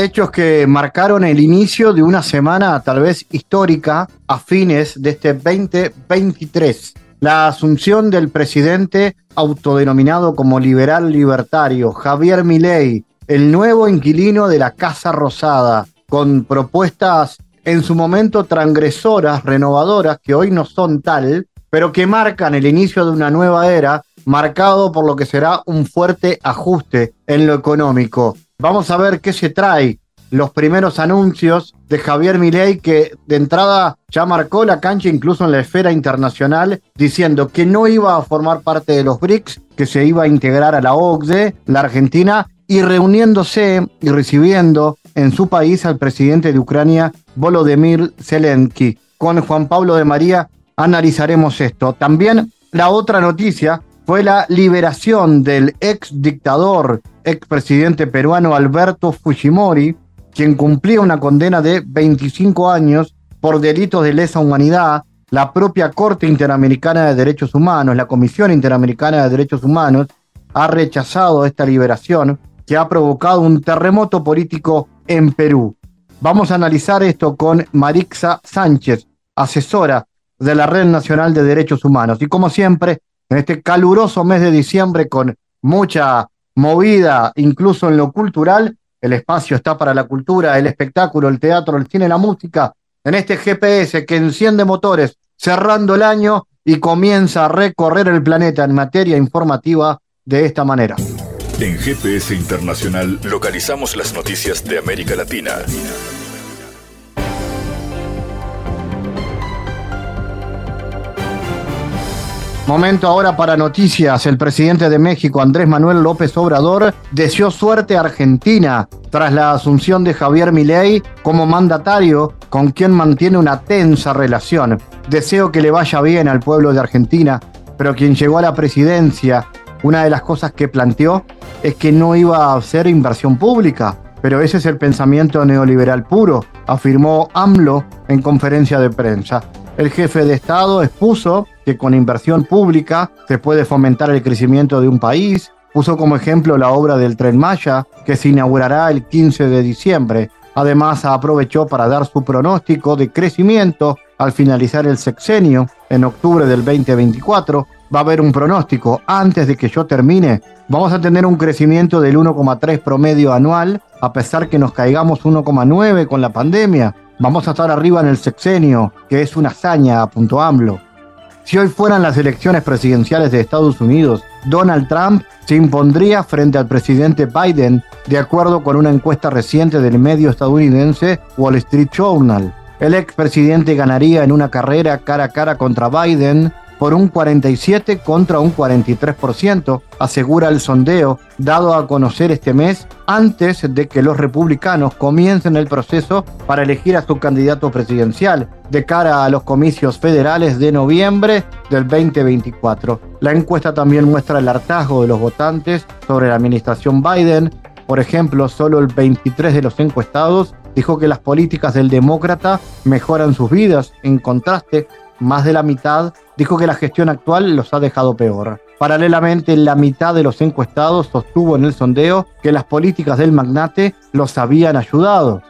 Hechos que marcaron el inicio de una semana tal vez histórica a fines de este 2023. La asunción del presidente autodenominado como liberal libertario, Javier Milei, el nuevo inquilino de la Casa Rosada, con propuestas en su momento transgresoras, renovadoras, que hoy no son tal, pero que marcan el inicio de una nueva era, marcado por lo que será un fuerte ajuste en lo económico. Vamos a ver qué se trae. Los primeros anuncios de Javier Milei que de entrada ya marcó la cancha incluso en la esfera internacional diciendo que no iba a formar parte de los BRICS, que se iba a integrar a la OCDE, la Argentina, y reuniéndose y recibiendo en su país al presidente de Ucrania, Volodymyr Zelensky. Con Juan Pablo de María analizaremos esto. También la otra noticia fue la liberación del ex dictador, ex presidente peruano Alberto Fujimori, quien cumplía una condena de 25 años por delitos de lesa humanidad. La propia Corte Interamericana de Derechos Humanos, la Comisión Interamericana de Derechos Humanos, ha rechazado esta liberación que ha provocado un terremoto político en Perú. Vamos a analizar esto con Marixa Sánchez, asesora de la Red Nacional de Derechos Humanos. Y como siempre, en este caluroso mes de diciembre con mucha movida, incluso en lo cultural. El espacio está para la cultura, el espectáculo, el teatro, el cine, la música. En este GPS que enciende motores cerrando el año y comienza a recorrer el planeta en materia informativa de esta manera. En GPS Internacional localizamos las noticias de América Latina. Momento ahora para noticias. El presidente de México, Andrés Manuel López Obrador, deseó suerte a Argentina tras la asunción de Javier Milei como mandatario con quien mantiene una tensa relación. Deseo que le vaya bien al pueblo de Argentina, pero quien llegó a la presidencia, una de las cosas que planteó es que no iba a hacer inversión pública. Pero ese es el pensamiento neoliberal puro, afirmó AMLO en conferencia de prensa. El jefe de Estado expuso que con inversión pública se puede fomentar el crecimiento de un país. Puso como ejemplo la obra del tren Maya, que se inaugurará el 15 de diciembre. Además, aprovechó para dar su pronóstico de crecimiento al finalizar el sexenio en octubre del 2024. Va a haber un pronóstico antes de que yo termine. Vamos a tener un crecimiento del 1,3 promedio anual, a pesar que nos caigamos 1,9 con la pandemia. Vamos a estar arriba en el sexenio, que es una hazaña, apuntó AMLO. Si hoy fueran las elecciones presidenciales de Estados Unidos, Donald Trump se impondría frente al presidente Biden, de acuerdo con una encuesta reciente del medio estadounidense Wall Street Journal. El expresidente ganaría en una carrera cara a cara contra Biden por un 47 contra un 43%, asegura el sondeo dado a conocer este mes antes de que los republicanos comiencen el proceso para elegir a su candidato presidencial de cara a los comicios federales de noviembre del 2024. La encuesta también muestra el hartazgo de los votantes sobre la administración Biden. Por ejemplo, solo el 23 de los encuestados dijo que las políticas del demócrata mejoran sus vidas. En contraste, más de la mitad dijo que la gestión actual los ha dejado peor. Paralelamente, la mitad de los encuestados sostuvo en el sondeo que las políticas del magnate los habían ayudado.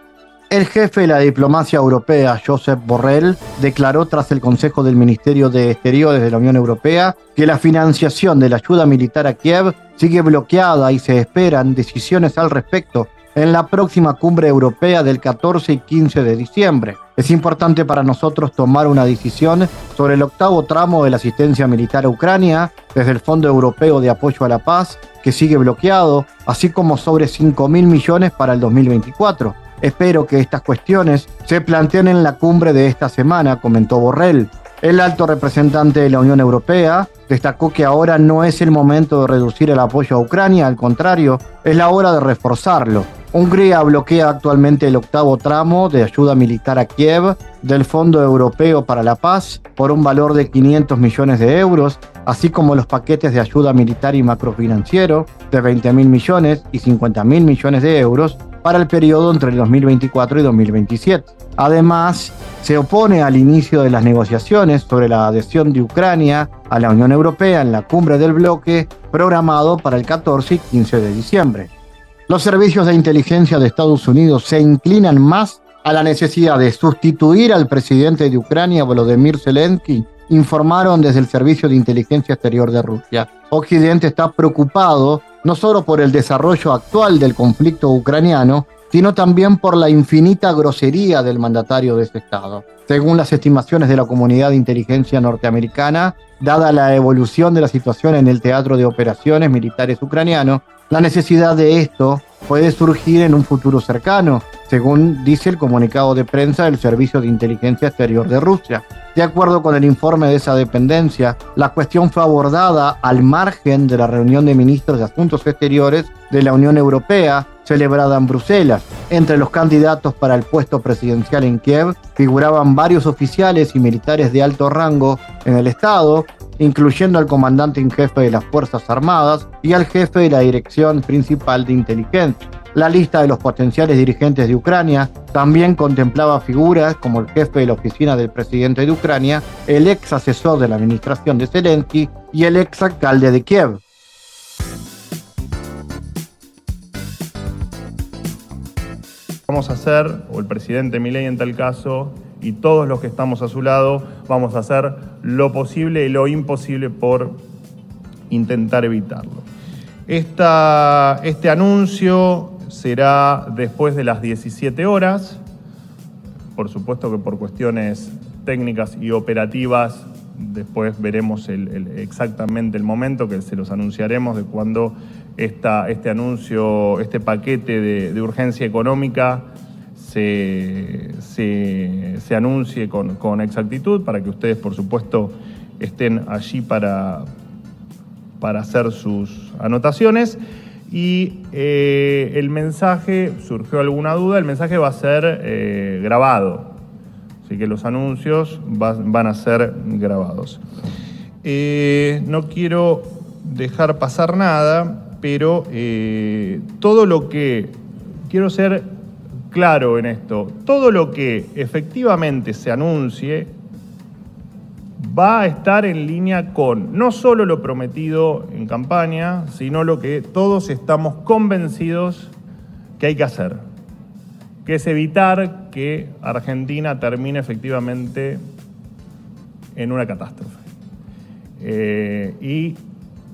El jefe de la diplomacia europea, Josep Borrell, declaró tras el Consejo del Ministerio de Exteriores de la Unión Europea que la financiación de la ayuda militar a Kiev sigue bloqueada y se esperan decisiones al respecto en la próxima cumbre europea del 14 y 15 de diciembre. Es importante para nosotros tomar una decisión sobre el octavo tramo de la asistencia militar a Ucrania desde el Fondo Europeo de Apoyo a la Paz, que sigue bloqueado, así como sobre 5 mil millones para el 2024. Espero que estas cuestiones se planteen en la cumbre de esta semana, comentó Borrell. El alto representante de la Unión Europea destacó que ahora no es el momento de reducir el apoyo a Ucrania, al contrario, es la hora de reforzarlo Hungría bloquea actualmente el octavo tramo de ayuda militar a Kiev del Fondo Europeo para la Paz por un valor de 500 millones de euros, así como los paquetes de ayuda militar y macrofinanciero de 20 mil millones y 50 mil millones de euros para el periodo entre el 2024 y 2027. Además, se opone al inicio de las negociaciones sobre la adhesión de Ucrania a la Unión Europea en la cumbre del bloque programado para el 14 y 15 de diciembre. Los servicios de inteligencia de Estados Unidos se inclinan más a la necesidad de sustituir al presidente de Ucrania, Volodymyr Zelensky, informaron desde el Servicio de Inteligencia Exterior de Rusia. Occidente está preocupado no solo por el desarrollo actual del conflicto ucraniano, sino también por la infinita grosería del mandatario de este Estado. Según las estimaciones de la comunidad de inteligencia norteamericana, dada la evolución de la situación en el teatro de operaciones militares ucraniano, la necesidad de esto puede surgir en un futuro cercano, según dice el comunicado de prensa del Servicio de Inteligencia Exterior de Rusia. De acuerdo con el informe de esa dependencia, la cuestión fue abordada al margen de la reunión de ministros de Asuntos Exteriores de la Unión Europea celebrada en Bruselas. Entre los candidatos para el puesto presidencial en Kiev figuraban varios oficiales y militares de alto rango en el Estado, incluyendo al comandante en jefe de las Fuerzas Armadas y al jefe de la Dirección Principal de Inteligencia. La lista de los potenciales dirigentes de Ucrania también contemplaba figuras como el jefe de la oficina del presidente de Ucrania, el ex asesor de la administración de Zelensky y el ex alcalde de Kiev. Vamos a hacer, o el presidente Milei en tal caso, y todos los que estamos a su lado, vamos a hacer lo posible y lo imposible por intentar evitarlo. este anuncio será después de las 17 horas, por supuesto que por cuestiones técnicas y operativas, después veremos exactamente el momento que se los anunciaremos de cuando este anuncio, este paquete de urgencia económica se, anuncie con, exactitud para que ustedes, por supuesto, estén allí para, para hacer sus anotaciones. Y eh, el mensaje, surgió alguna duda, el mensaje va a ser eh, grabado. Así que los anuncios van a ser grabados. Eh, no quiero dejar pasar nada, pero todo lo que quiero ser claro en esto. Todo lo que efectivamente se anuncie va a estar en línea con no solo lo prometido en campaña, sino lo que todos estamos convencidos que hay que hacer, que es evitar que Argentina termine efectivamente en una catástrofe. Eh, y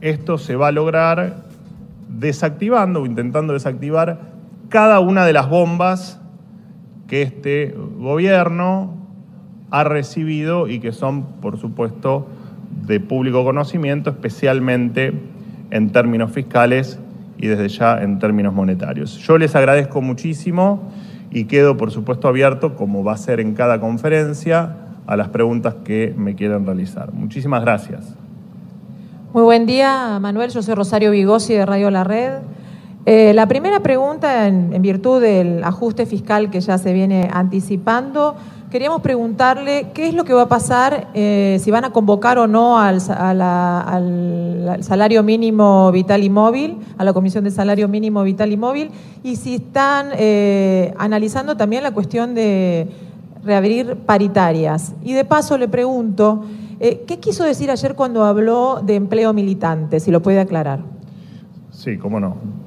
esto se va a lograr desactivando o intentando desactivar cada una de las bombas que este gobierno ha recibido y que son, por supuesto, de público conocimiento, especialmente en términos fiscales y desde ya en términos monetarios. Yo les agradezco muchísimo y quedo, por supuesto, abierto, como va a ser en cada conferencia, a las preguntas que me quieran realizar. Muchísimas gracias. Muy buen día, Manuel. Yo soy Rosario Vigosi de Radio La Red. Eh, la primera pregunta, en, virtud del ajuste fiscal que ya se viene anticipando, queríamos preguntarle qué es lo que va a pasar eh, si van a convocar o no al, salario mínimo vital y móvil, a la Comisión de Salario Mínimo Vital y Móvil, y si están eh, analizando también la cuestión de reabrir paritarias. Y de paso le pregunto, ¿qué quiso decir ayer cuando habló de empleo militante? Si lo puede aclarar. Sí, cómo no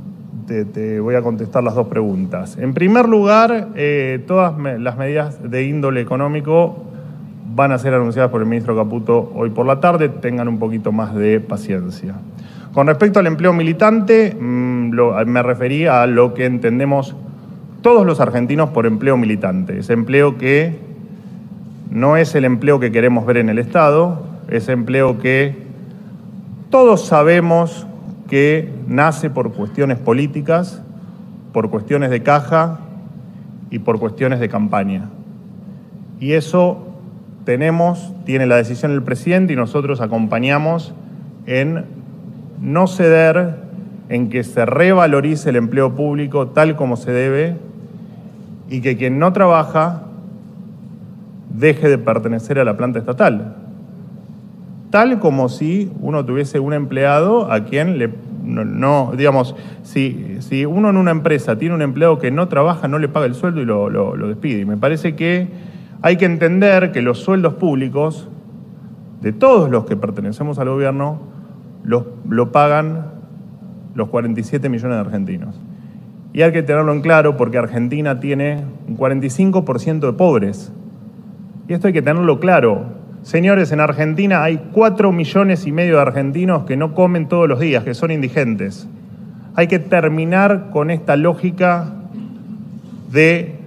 te, voy a contestar las dos preguntas. En primer lugar, eh, todas las medidas de índole económico van a ser anunciadas por el ministro Caputo hoy por la tarde. Tengan un poquito más de paciencia. Con respecto al empleo militante, mm, me refería a lo que entendemos todos los argentinos por empleo militante. Ese empleo que no es el empleo que queremos ver en el Estado, ese empleo que todos sabemos que nace por cuestiones políticas, por cuestiones de caja y por cuestiones de campaña. Y eso tenemos, tiene la decisión del presidente y nosotros acompañamos en no ceder en que se revalorice el empleo público tal como se debe y que quien no trabaja deje de pertenecer a la planta estatal. Tal como si uno tuviese un empleado a quien le no, digamos, si, si, uno en una empresa tiene un empleado que no trabaja, no le paga el sueldo y lo, lo despide. Y me parece que hay que entender que los sueldos públicos de todos los que pertenecemos al gobierno los, lo pagan los 47 millones de argentinos. Y hay que tenerlo en claro porque Argentina tiene un 45% de pobres. Y esto hay que tenerlo claro. Señores, en Argentina hay 4 millones y medio de argentinos que no comen todos los días, que son indigentes. Hay que terminar con esta lógica de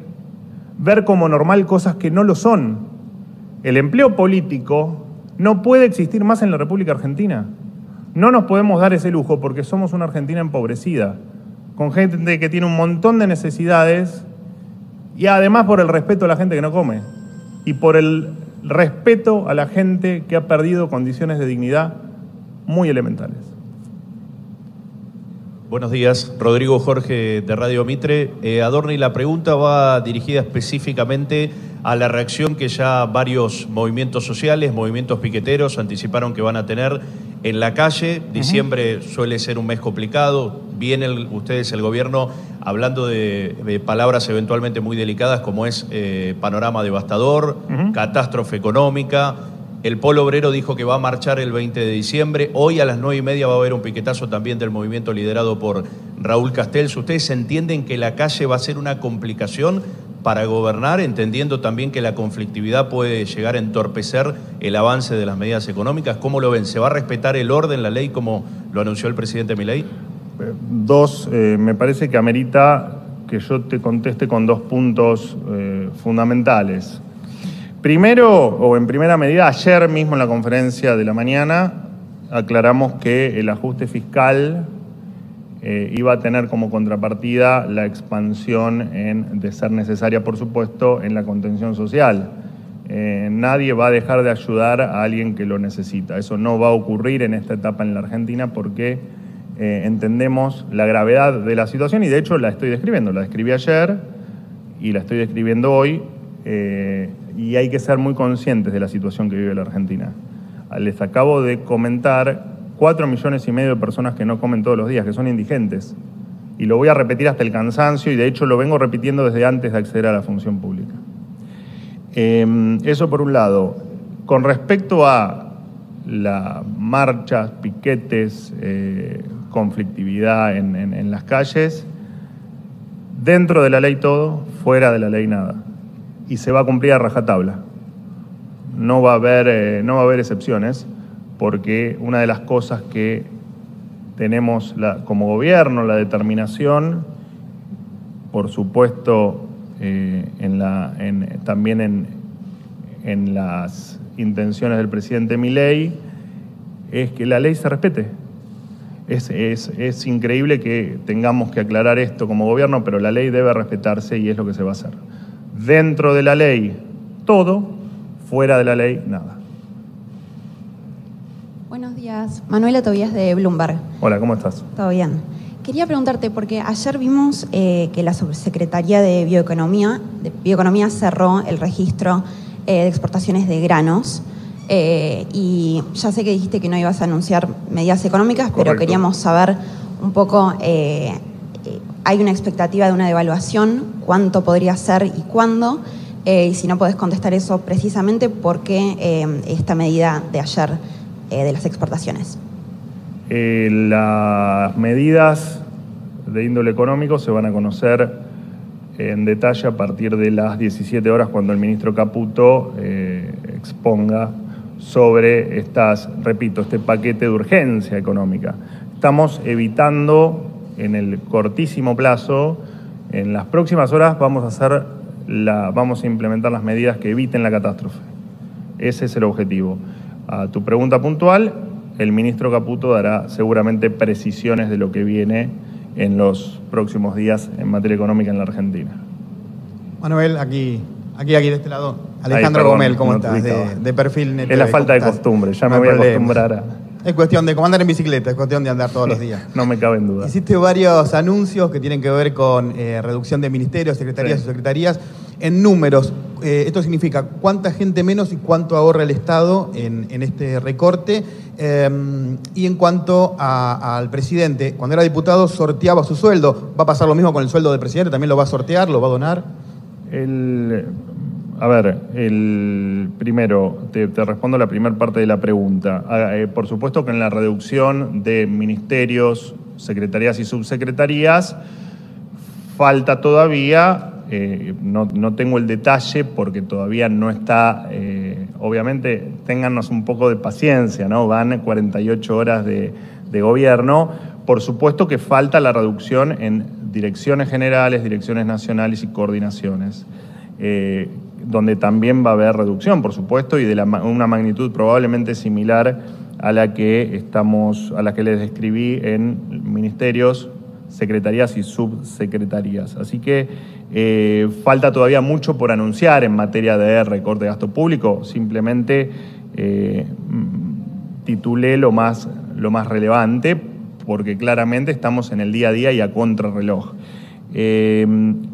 ver como normal cosas que no lo son. El empleo político no puede existir más en la República Argentina. No nos podemos dar ese lujo porque somos una Argentina empobrecida, con gente que tiene un montón de necesidades y además por el respeto a la gente que no come y por el respeto a la gente que ha perdido condiciones de dignidad muy elementales. Buenos días, Rodrigo Jorge de Radio Mitre. Eh, Adorni, la pregunta va dirigida específicamente a la reacción que ya varios movimientos sociales, movimientos piqueteros anticiparon que van a tener en la calle. Diciembre suele ser un mes complicado. Vienen ustedes, el gobierno, hablando de, palabras eventualmente muy delicadas como es eh, panorama devastador, catástrofe económica. El Polo Obrero dijo que va a marchar el 20 de diciembre. Hoy a las 9 y media va a haber un piquetazo también del movimiento liderado por Raúl Castells. ¿Ustedes entienden que la calle va a ser una complicación para gobernar, entendiendo también que la conflictividad puede llegar a entorpecer el avance de las medidas económicas. ¿Cómo lo ven? ¿Se va a respetar el orden, la ley, como lo anunció el presidente Milei? Dos, eh, me parece que amerita que yo te conteste con dos puntos eh, fundamentales. Primero, o en primera medida, ayer mismo en la conferencia de la mañana aclaramos que el ajuste fiscal eh, iba a tener como contrapartida la expansión de ser necesaria, por supuesto, en la contención social. Eh, nadie va a dejar de ayudar a alguien que lo necesita. Eso no va a ocurrir en esta etapa en la Argentina porque eh, entendemos la gravedad de la situación y de hecho la estoy describiendo. La describí ayer y la estoy describiendo hoy y hay que ser muy conscientes de la situación que vive la Argentina. Les acabo de comentar 4 millones y medio de personas que no comen todos los días, que son indigentes. Y lo voy a repetir hasta el cansancio y de hecho lo vengo repitiendo desde antes de acceder a la función pública. Em, eso por un lado. Con respecto a las marchas, piquetes, eh, conflictividad en, las calles, dentro de la ley todo, fuera de la ley nada. Y se va a cumplir a rajatabla. No va a haber, eh, no va a haber excepciones porque una de las cosas que tenemos como gobierno, la determinación, por supuesto, eh, también en, las intenciones del presidente Milei, es que la ley se respete. Es, es, increíble que tengamos que aclarar esto como gobierno, pero la ley debe respetarse y es lo que se va a hacer. Dentro de la ley, todo, fuera de la ley, nada. Manuela Tobías de Bloomberg. Hola, ¿cómo estás? Todo bien. Quería preguntarte, porque ayer vimos eh, que la Subsecretaría de Bioeconomía, de Bioeconomía cerró el registro eh, de exportaciones de granos. Eh, y ya sé que dijiste que no ibas a anunciar medidas económicas, pero queríamos saber un poco, hay una expectativa de una devaluación, cuánto podría ser y cuándo, y si no puedes contestar eso precisamente, ¿por qué esta medida de ayer eh, de las exportaciones? Eh, las medidas de índole económico se van a conocer en detalle a partir de las 17 horas cuando el ministro Caputo eh, exponga sobre estas, repito, este paquete de urgencia económica. Estamos evitando en el cortísimo plazo, en las próximas horas vamos a hacer la, vamos a implementar las medidas que eviten la catástrofe. Ese es el objetivo. A tu pregunta puntual, el ministro Caputo dará seguramente precisiones de lo que viene en los próximos días en materia económica en la Argentina. Manuel, aquí, aquí, aquí de este lado. Alejandro Gómez, ¿cómo estás? De, perfil Es la falta de costumbre, ya me voy a acostumbrar a... Es cuestión de comandar en bicicleta, es cuestión de andar todos los días. No me cabe en duda. Hiciste varios anuncios que tienen que ver con eh, reducción de ministerios, secretarías Sí. y secretarías. En números, eh, esto significa cuánta gente menos y cuánto ahorra el Estado en, este recorte. Eh, y en cuanto al presidente, cuando era diputado sorteaba su sueldo. ¿Va a pasar lo mismo con el sueldo del presidente? ¿También lo va a sortear? ¿Lo va a donar? El, a ver, el primero, te, te respondo la primera parte de la pregunta. Ah, eh, por supuesto que en la reducción de ministerios, secretarías y subsecretarías, falta todavía, eh, no, no tengo el detalle porque todavía no está, eh, obviamente, téngannos un poco de paciencia, ¿no? Van 48 horas de, de gobierno. Por supuesto que falta la reducción en direcciones generales, direcciones nacionales y coordinaciones, eh, donde también va a haber reducción, por supuesto, y de la una magnitud probablemente similar a la que estamos, a la que les describí en ministerios, secretarías y subsecretarías. Así que eh, falta todavía mucho por anunciar en materia de recorte de gasto público. Simplemente eh, mm, titulé lo más, lo más relevante porque claramente estamos en el día a día y a contrarreloj. Eh,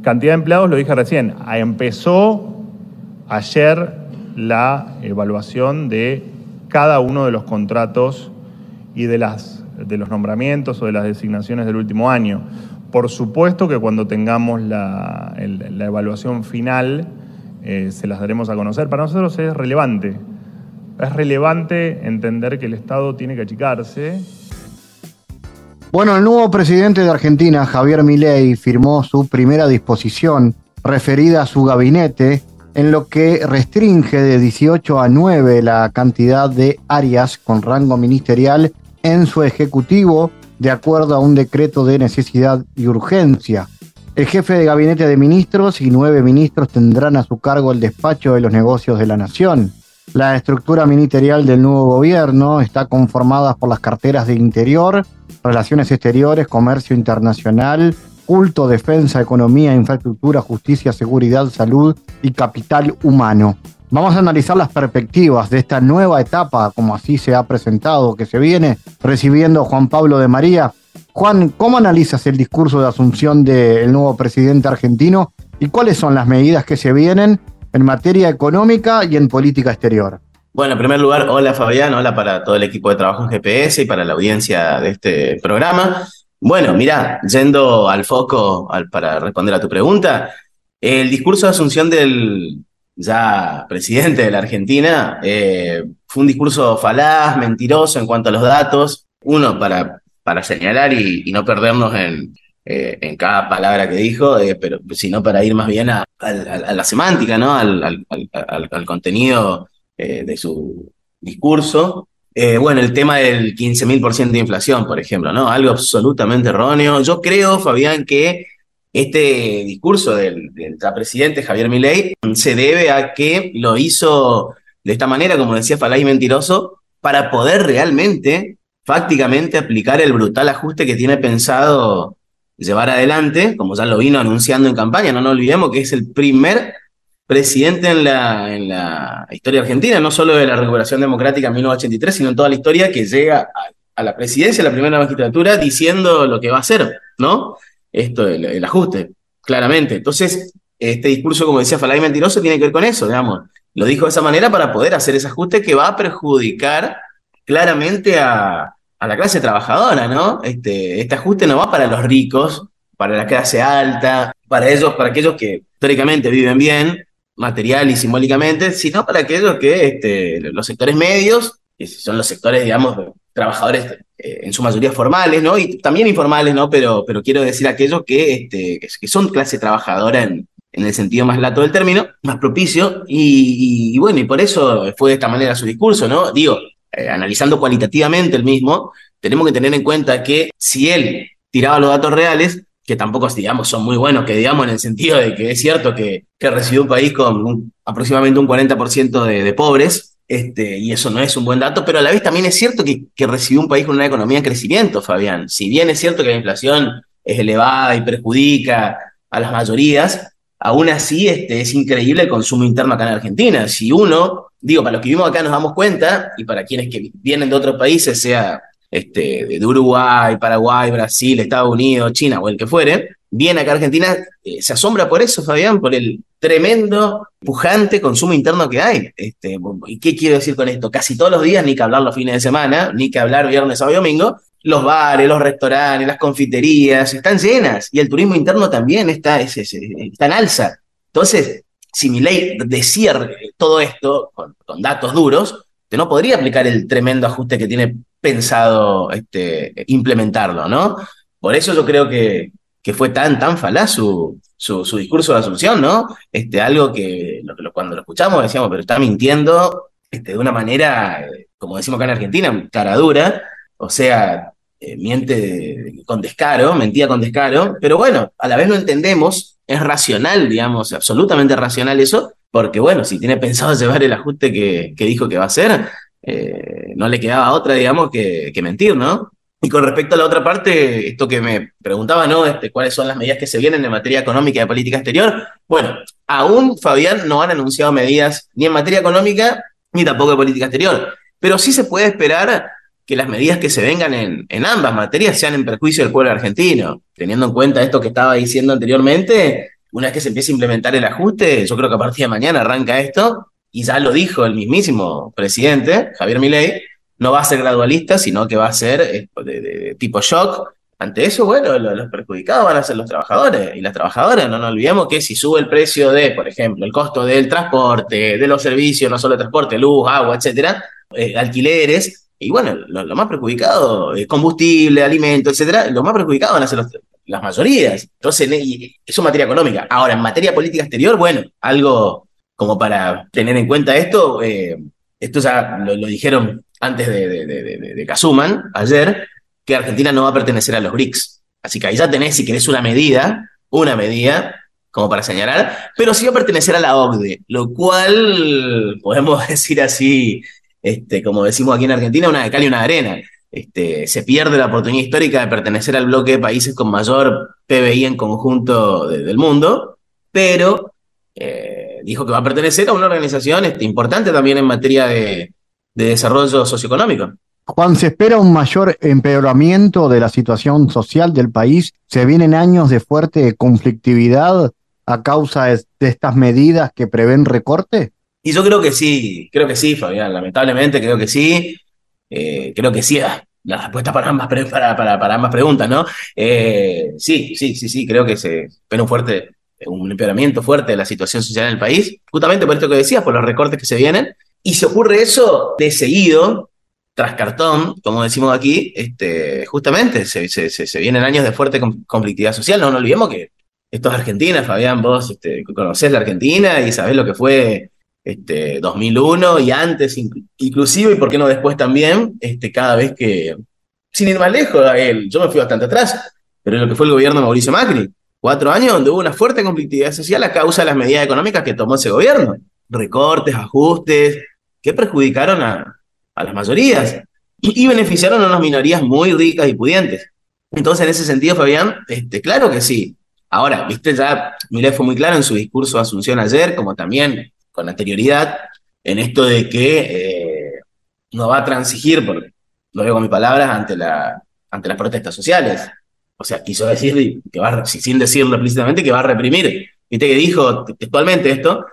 cantidad de empleados, lo dije recién, empezó ayer la evaluación de cada uno de los contratos y de, las, de los nombramientos o de las designaciones del último año. Por supuesto que cuando tengamos la, evaluación final, eh, se las daremos a conocer. Para nosotros es relevante. Es relevante entender que el Estado tiene que achicarse Bueno, el nuevo presidente de Argentina, Javier Milei, firmó su primera disposición referida a su gabinete, en lo que restringe de 18 a 9 la cantidad de áreas con rango ministerial en su ejecutivo, de acuerdo a un decreto de necesidad y urgencia. El jefe de gabinete de ministros y nueve ministros tendrán a su cargo el despacho de los negocios de la nación. La estructura ministerial del nuevo gobierno está conformada por las carteras de Interior, Relaciones Exteriores, Comercio Internacional, Culto, Defensa, Economía, Infraestructura, Justicia, Seguridad, Salud y Capital Humano. Vamos a analizar las perspectivas de esta nueva etapa, como así se ha presentado, que se viene recibiendo Juan Pablo de María. Juan, ¿cómo analizas el discurso de asunción del nuevo presidente argentino y cuáles son las medidas que se vienen en materia económica y en política exterior? Bueno, en primer lugar, hola Fabián, hola para todo el equipo de trabajo en GPS y para la audiencia de este programa. Bueno, mira, yendo al foco para responder a tu pregunta, el discurso de asunción del ya presidente de la Argentina eh, fue un discurso falaz, mentiroso en cuanto a los datos. Uno, para, para señalar y, no perdernos en, eh, en cada palabra que dijo, eh, pero sino para ir más bien a, la semántica, ¿no? Al, al- contenido de su discurso. Bueno, el tema del 15.000% de inflación, por ejemplo, ¿no? Algo absolutamente erróneo. Yo creo, Fabián, que este discurso del, presidente Javier Milei se debe a que lo hizo de esta manera, como decía Falay Mentiroso, para poder realmente, fácticamente, aplicar el brutal ajuste que tiene pensado llevar adelante, como ya lo vino anunciando en campaña. No nos olvidemos que es el primer presidente en la, en la historia argentina, no solo de la recuperación democrática en 1983, sino en toda la historia que llega a, a la presidencia, a la primera magistratura, diciendo lo que va a hacer, ¿no? Esto, el, ajuste, claramente. Entonces, este discurso, como decía Falay Mentiroso, tiene que ver con eso, digamos. Lo dijo de esa manera para poder hacer ese ajuste que va a perjudicar claramente a, a la clase trabajadora, ¿no? Este, este ajuste no va para los ricos, para la clase alta, para ellos, para aquellos que históricamente viven bien, material y simbólicamente, sino para aquellos que este, los sectores medios, que son los sectores, digamos, trabajadores eh, en su mayoría formales, ¿no? Y también informales, ¿no? Pero, pero quiero decir aquellos que, este, que, que son clase trabajadora en, en el sentido más lato del término, más propicio, y, bueno, y por eso fue de esta manera su discurso, ¿no? Digo, eh, analizando cualitativamente el mismo, tenemos que tener en cuenta que si él tiraba los datos reales, que tampoco, digamos, son muy buenos, que digamos en el sentido de que es cierto que, que recibió un país con aproximadamente un 40% de, de pobres, este, y eso no es un buen dato, pero a la vez también es cierto que, que recibió un país con una economía en crecimiento, Fabián. Si bien es cierto que la inflación es elevada y perjudica a las mayorías, aún así este, es increíble el consumo interno acá en Argentina. Si uno digo, para los que vivimos acá nos damos cuenta, y para quienes que vienen de otros países, sea este, de Uruguay, Paraguay, Brasil, Estados Unidos, China o el que fuere, viene acá Argentina, eh, se asombra por eso, Fabián, por el tremendo, pujante consumo interno que hay. Este, ¿Y qué quiero decir con esto? Casi todos los días, ni que hablar los fines de semana, ni que hablar viernes, sábado y domingo, los bares, los restaurantes, las confiterías están llenas y el turismo interno también está, está en alza. Entonces, si mi ley decía todo esto con, datos duros, te no podría aplicar el tremendo ajuste que tiene pensado este, implementarlo, ¿no? Por eso yo creo que, que fue tan, tan falaz su, su, discurso de Asunción, ¿no? Este, algo que cuando lo escuchamos decíamos, pero está mintiendo este, de una manera, como decimos acá en Argentina, cara dura, o sea, eh, miente con descaro, mentía con descaro, pero bueno, a la vez lo entendemos, es racional, digamos, absolutamente racional eso, porque bueno, si tiene pensado llevar el ajuste que, dijo que va a hacer, eh, no le quedaba otra, digamos, que, que mentir, ¿no? Y con respecto a la otra parte, esto que me preguntaba, ¿no? Este, ¿Cuáles son las medidas que se vienen en materia económica y de política exterior? Bueno, aún, Fabián, no han anunciado medidas ni en materia económica ni tampoco de política exterior. Pero sí se puede esperar que las medidas que se vengan en, en ambas materias sean en perjuicio del pueblo argentino. Teniendo en cuenta esto que estaba diciendo anteriormente, una vez que se empiece a implementar el ajuste, yo creo que a partir de mañana arranca esto, y ya lo dijo el mismísimo presidente, Javier Milei, no va a ser gradualista, sino que va a ser eh, de, tipo shock. Ante eso, bueno, los, perjudicados van a ser los trabajadores y las trabajadoras. No nos olvidemos que si sube el precio de, por ejemplo, el costo del transporte, de los servicios, no solo de transporte, luz, agua, etcétera, eh, alquileres, y bueno, lo, más perjudicado, es combustible, alimento, etcétera, lo más perjudicado van a ser las mayorías. Entonces, eso en materia económica. Ahora, en materia política exterior, bueno, algo como para tener en cuenta esto, eh, esto ya lo, dijeron antes de, de, de, ayer, que Argentina no va a pertenecer a los BRICS. Así que ahí ya tenés, si querés, una medida, una medida como para señalar, pero sí va a pertenecer a la OCDE, lo cual podemos decir así, este, como decimos aquí en Argentina, una de cal y una de arena. Este, se pierde la oportunidad histórica de pertenecer al bloque de países con mayor PBI en conjunto del mundo, pero eh, dijo que va a pertenecer a una organización este, importante también en materia de, de desarrollo socioeconómico. Juan, ¿se espera un mayor empeoramiento de la situación social del país? ¿Se vienen años de fuerte conflictividad a causa de, estas medidas que prevén recorte? Y yo creo que sí, creo que sí, Fabián, lamentablemente creo que sí. Eh, creo que sí, ah, la respuesta para ambas, para, para, para ambas preguntas, ¿no? Eh, sí, sí, sí, sí, creo que se espera un fuerte, un empeoramiento fuerte de la situación social en el país, justamente por esto que decías, por los recortes que se vienen, y se ocurre eso de seguido, tras cartón, como decimos aquí, este, justamente se, vienen años de fuerte conflictividad social. No nos olvidemos que esto es Argentina, Fabián, vos este, conocés la Argentina y sabés lo que fue este, 2001 y antes inclusive, y por qué no después también, este, cada vez que, sin ir más lejos, él, yo me fui bastante atrás, pero lo que fue el gobierno de Mauricio Macri, cuatro años donde hubo una fuerte conflictividad social a causa de las medidas económicas que tomó ese gobierno, recortes, ajustes, que perjudicaron a, las mayorías y, beneficiaron a unas minorías muy ricas y pudientes. Entonces, en ese sentido, Fabián, este, claro que sí. Ahora, viste, ya Milei fue muy claro en su discurso de Asunción ayer, como también con anterioridad, en esto de que eh, no va a transigir, porque lo digo con mis palabras, ante, la, ante las protestas sociales. O sea, quiso decir, que va, sin decirlo explícitamente, que va a reprimir. Viste que dijo textualmente esto,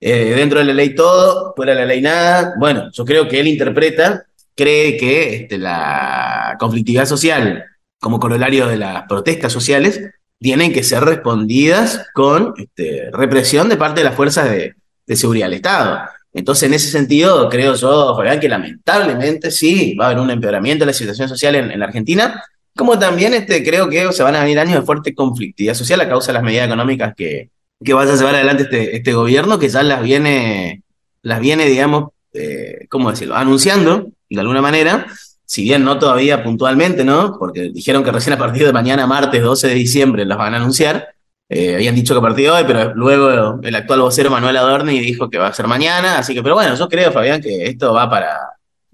eh, dentro de la ley todo, fuera de la ley nada. Bueno, yo creo que él interpreta, cree que este, la conflictividad social como corolario de las protestas sociales tienen que ser respondidas con este, represión de parte de las fuerzas de, seguridad del Estado. Entonces, en ese sentido, creo yo, que lamentablemente sí va a haber un empeoramiento de la situación social en, la Argentina, como también este, creo que se van a venir años de fuerte conflictividad social a causa de las medidas económicas que, que vaya a llevar adelante este, este gobierno que ya las viene, las viene, digamos, eh, ¿cómo decirlo?, anunciando de alguna manera, si bien no todavía puntualmente, ¿no? Porque dijeron que recién a partir de mañana, martes 12 de diciembre, las van a anunciar. Eh, habían dicho que a partir de hoy, pero luego el actual vocero Manuel Adorni dijo que va a ser mañana. Así que, pero bueno, yo creo, Fabián, que esto va para,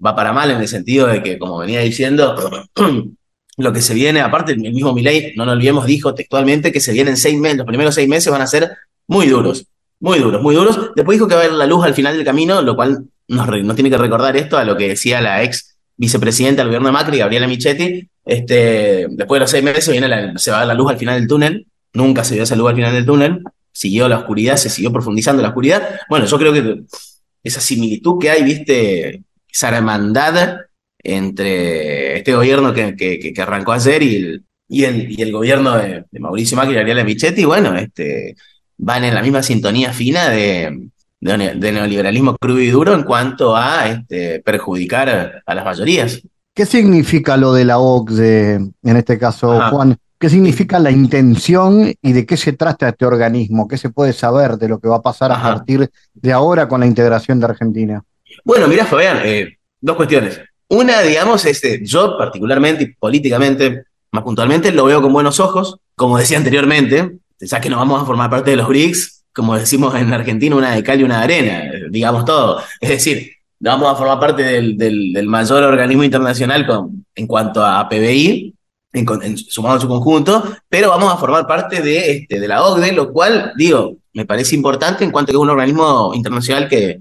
va para mal en el sentido de que, como venía diciendo, lo que se viene, aparte el mismo Milei, no nos olvidemos, dijo textualmente que se vienen seis meses, los primeros seis meses van a ser muy duros, muy duros, muy duros. Después dijo que va a haber la luz al final del camino, lo cual nos, tiene que recordar esto a lo que decía la ex vicepresidenta del gobierno de Macri, Gabriela Michetti, este, después de los seis meses viene se va a la luz al final del túnel, nunca se vio esa luz al final del túnel, siguió la oscuridad, se siguió profundizando la oscuridad. Bueno, yo creo que esa similitud que hay, viste, esa hermandad entre este gobierno que, que- que- arrancó ayer y el, y el, y el gobierno de, de Mauricio Macri y Gabriela Michetti, bueno, este, van en la misma sintonía fina de, de, ne- de neoliberalismo crudo y duro en cuanto a este, perjudicar a las mayorías. ¿Qué significa lo de la OCDE, en este caso, Ajá. Juan? ¿Qué significa la intención y de qué se trata este organismo? ¿Qué se puede saber de lo que va a pasar a partir de ahora con la integración de Argentina? Bueno, mira, Fabián, eh, dos cuestiones. Una, digamos, es, eh, yo particularmente y políticamente, más puntualmente, lo veo con buenos ojos. Como decía anteriormente, ya que no vamos a formar parte de los BRICS, como decimos en Argentina, una de cal y una de arena, digamos todo. Es decir, vamos a formar parte del, del- del mayor organismo internacional con, en cuanto a PBI, en, en- sumado en su conjunto, pero vamos a formar parte de, este, de la OCDE, lo cual, digo, me parece importante en cuanto a que es un organismo internacional que,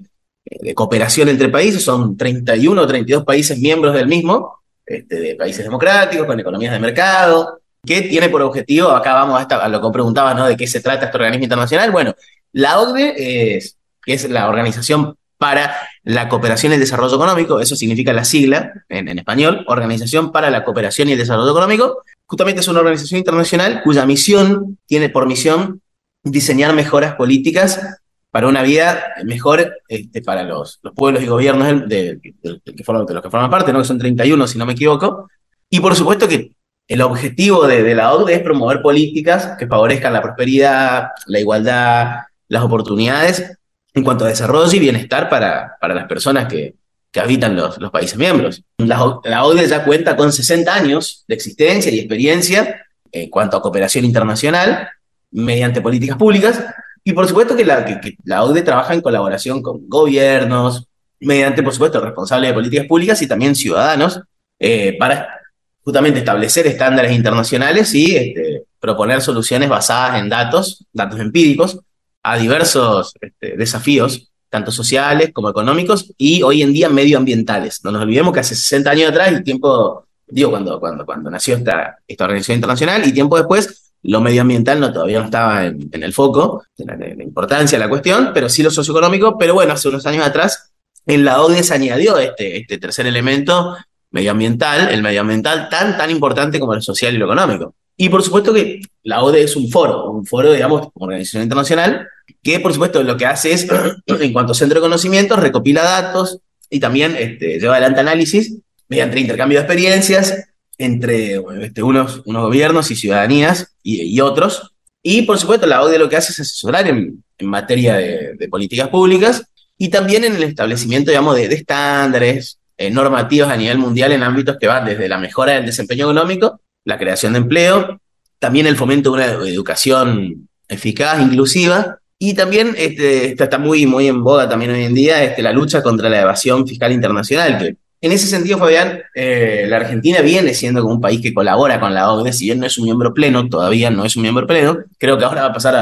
de cooperación entre países, son 31 o 32 países miembros del mismo, este, de países democráticos, con economías de mercado, que tiene por objetivo, acá vamos a, esta- lo que preguntaba, ¿no? ¿De qué se trata este organismo internacional? Bueno, la OCDE es, es la Organización para la Cooperación y el Desarrollo Económico, eso significa la sigla en, en español, Organización para la Cooperación y el Desarrollo Económico, justamente es una organización internacional cuya misión tiene por misión diseñar mejoras políticas para una vida mejor este, para los, los pueblos y gobiernos de, los que forman parte, ¿no? que son 31 si no me equivoco. Y por supuesto que el objetivo de, la OCDE es promover políticas que favorezcan la prosperidad, la igualdad, las oportunidades en cuanto a desarrollo y bienestar para, para las personas que, que habitan los, los países miembros. La, la OCDE ya cuenta con 60 años de existencia y experiencia en cuanto a cooperación internacional mediante políticas públicas y por supuesto que la, que, trabaja en colaboración con gobiernos, mediante, por supuesto, responsables de políticas públicas y también ciudadanos, eh, para justamente establecer estándares internacionales y este, proponer soluciones basadas en datos, datos empíricos, a diversos este, desafíos, tanto sociales como económicos y hoy en día medioambientales. No nos olvidemos que hace 60 años atrás, el tiempo, digo, cuando, cuando, cuando nació esta, esta organización internacional y tiempo después, lo medioambiental no, todavía no estaba en, en el foco la, la importancia de la cuestión, pero sí lo socioeconómico, pero bueno, hace unos años atrás en la OCDE se añadió este, este tercer elemento medioambiental, el medioambiental tan, tan importante como el social y lo económico. Y por supuesto que la OCDE es un foro, un foro, digamos, como organización internacional, que por supuesto lo que hace es, en cuanto a centro de conocimientos, recopila datos y también este, lleva adelante análisis mediante intercambio de experiencias entre este, unos, unos gobiernos y ciudadanías y, otros. Y por supuesto la OCDE lo que hace es asesorar en, materia de, políticas públicas y también en el establecimiento, digamos, de, estándares eh, normativos a nivel mundial en ámbitos que van desde la mejora del desempeño económico, la creación de empleo, también el fomento de una educación eficaz, inclusiva, y también este, está muy, muy en boga también hoy en día, este, la lucha contra la evasión fiscal internacional, que en ese sentido, Fabián, eh, la Argentina viene siendo como un país que colabora con la OCDE, si bien no es un miembro pleno, todavía no es un miembro pleno, creo que ahora va a pasar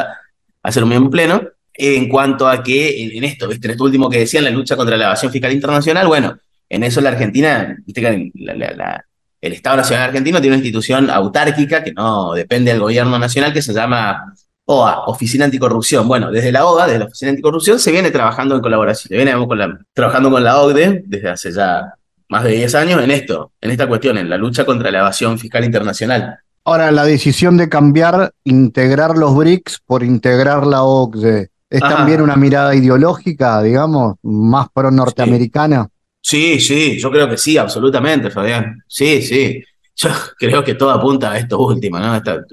a, ser un miembro pleno, en cuanto a que en, esto, ¿viste? en esto último que decían, la lucha contra la evasión fiscal internacional, bueno, en eso la Argentina, viste la, el Estado Nacional Argentino tiene una institución autárquica que no depende del gobierno nacional que se llama OA, Oficina Anticorrupción. Bueno, desde la OA, desde la Oficina Anticorrupción, se viene trabajando en colaboración, se viene trabajando con la OCDE desde hace ya más de 10 años en esto, en esta cuestión, en la lucha contra la evasión fiscal internacional. Ahora, la decisión de cambiar, integrar los BRICS por integrar la OCDE, ¿es Ajá. también una mirada ideológica, digamos, más pro norteamericana? Sí, sí, yo creo que sí, absolutamente, Fabián. Sí, sí. Yo creo que todo apunta a esto último, ¿no? Esta-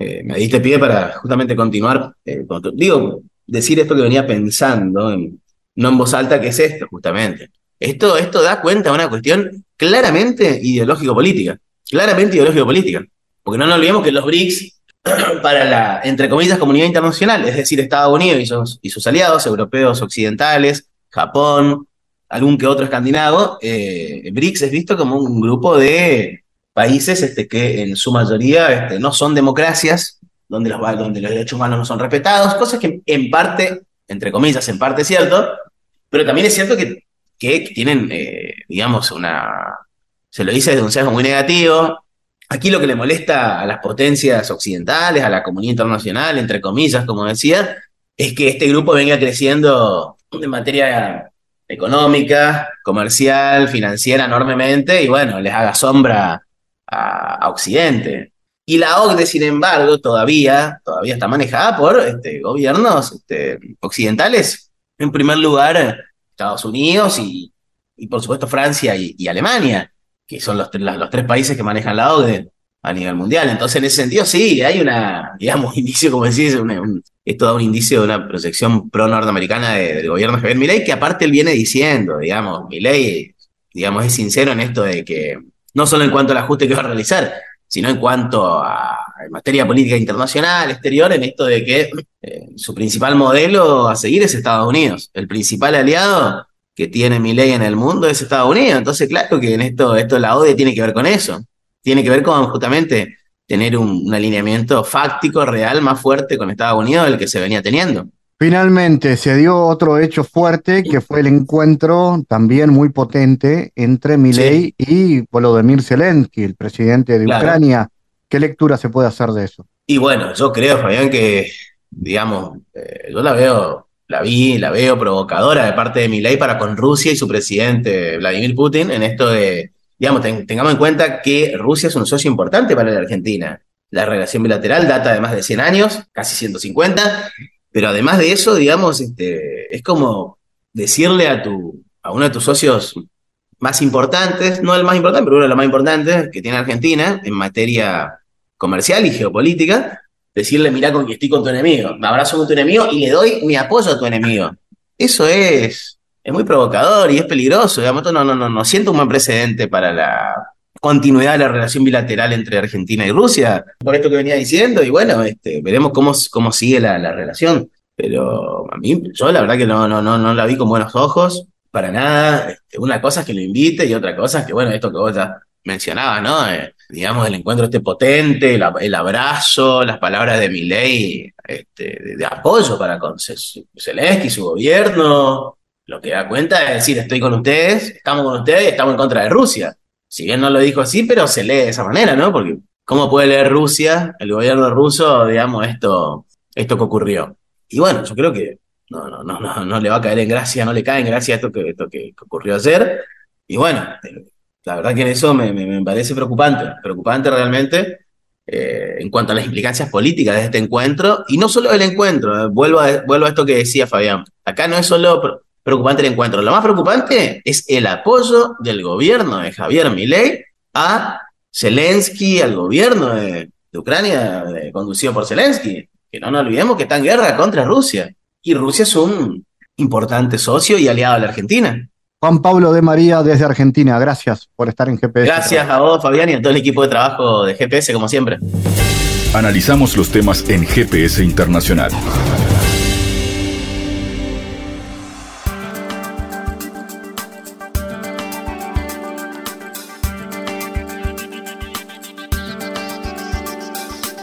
eh, me diste pie para justamente continuar. eh, con tu- digo, decir esto que venía pensando, en- no en voz alta, que es esto, justamente. Esto, esto da cuenta de una cuestión claramente ideológico-política. Claramente ideológico-política. Porque no nos olvidemos que los BRICS, para la, entre comillas, comunidad internacional, es decir, Estados Unidos y sus, aliados, europeos, occidentales, Japón, algún que otro escandinavo, eh, BRICS es visto como un grupo de países este, que en su mayoría este, no son democracias, donde los, donde los derechos humanos no son respetados, cosas que en parte, entre comillas, en parte es cierto, pero también es cierto que que tienen, eh, digamos, una, se lo dice desde un sesgo muy negativo. Aquí lo que le molesta a las potencias occidentales, a la comunidad internacional, entre comillas, como decía, es que este grupo venga creciendo en materia económica, comercial, financiera enormemente y bueno, les haga sombra a, Occidente. Y la OCDE, sin embargo, todavía, todavía está manejada por este, gobiernos este, occidentales. En primer lugar, Estados Unidos y, por supuesto Francia y, Alemania, que son los, los, tres países que manejan la OCDE a nivel mundial. Entonces, en ese sentido, sí, hay una, digamos, indicio, como decís, esto da un indicio de una proyección pro-norteamericana del gobierno de Javier Milei, que aparte él viene diciendo, digamos, Milei, digamos, es sincero en esto de que, no solo en cuanto al ajuste que va a realizar, sino en cuanto a materia política internacional, exterior, en esto de que eh, su principal modelo a seguir es Estados Unidos. El principal aliado que tiene mi ley en el mundo es Estados Unidos. Entonces, claro que en esto, esto la ODE tiene que ver con eso. Tiene que ver con justamente tener un, alineamiento fáctico, real, más fuerte con Estados Unidos del que se venía teniendo. Finalmente se dio otro hecho fuerte que fue el encuentro también muy potente entre Milei y Volodymyr Zelensky, el presidente de Ucrania. ¿Qué lectura se puede hacer de eso? Y bueno, yo creo, Fabián, que, digamos, eh, yo la veo, la vi, la veo provocadora de parte de Milei para con Rusia y su presidente Vladimir Putin en esto de, digamos, tengamos en cuenta que Rusia es un socio importante para la Argentina. La relación bilateral data de más de 100 años, casi 150, pero además de eso, digamos, este, es como decirle a, tu, a uno de tus socios más importantes, no el más importante, pero uno de los más importantes que tiene Argentina en materia comercial y geopolítica, decirle, mira con que estoy con tu enemigo, me abrazo con tu enemigo y le doy mi apoyo a tu enemigo. Eso es, es muy provocador y es peligroso. Digamos, no, no, no, no siento un buen precedente para la continuidad de la relación bilateral entre Argentina y Rusia, por esto que venía diciendo, y bueno, este, veremos cómo, cómo sigue la, la relación. Pero a mí, yo la verdad que no, no, no, no la vi con buenos ojos para nada. Este, una cosa es que lo invite y otra cosa es que, bueno, esto que vos ya mencionabas, ¿no? Eh, digamos, el encuentro este potente, el, abrazo, las palabras de Milei este, de, apoyo para con Zelensky y su gobierno. Lo que da cuenta es decir, estoy con ustedes, estamos con ustedes estamos en contra de Rusia. Si bien no lo dijo así, pero se lee de esa manera, ¿no? Porque ¿cómo puede leer Rusia, el gobierno ruso, digamos, esto, esto que ocurrió? Y bueno, yo creo que no, no, no, no, no le va a caer en gracia, no le cae en gracia esto que, esto que, ocurrió ayer. Y bueno, la verdad que en eso me, parece preocupante, preocupante realmente eh, en cuanto a las implicancias políticas de este encuentro, y no solo el encuentro, eh, vuelvo, a, vuelvo a esto que decía Fabián, acá no es solo preocupante el encuentro, lo más preocupante es el apoyo del gobierno de Javier Milei a Zelensky, al gobierno de, de Ucrania, conducido por Zelensky, que no nos olvidemos que está en guerra contra Rusia y Rusia es un importante socio y aliado de la Argentina. Juan Pablo de María desde Argentina, gracias por estar en GPS. Gracias a vos, Fabián, y a todo el equipo de trabajo de GPS, como siempre. Analizamos los temas en GPS Internacional.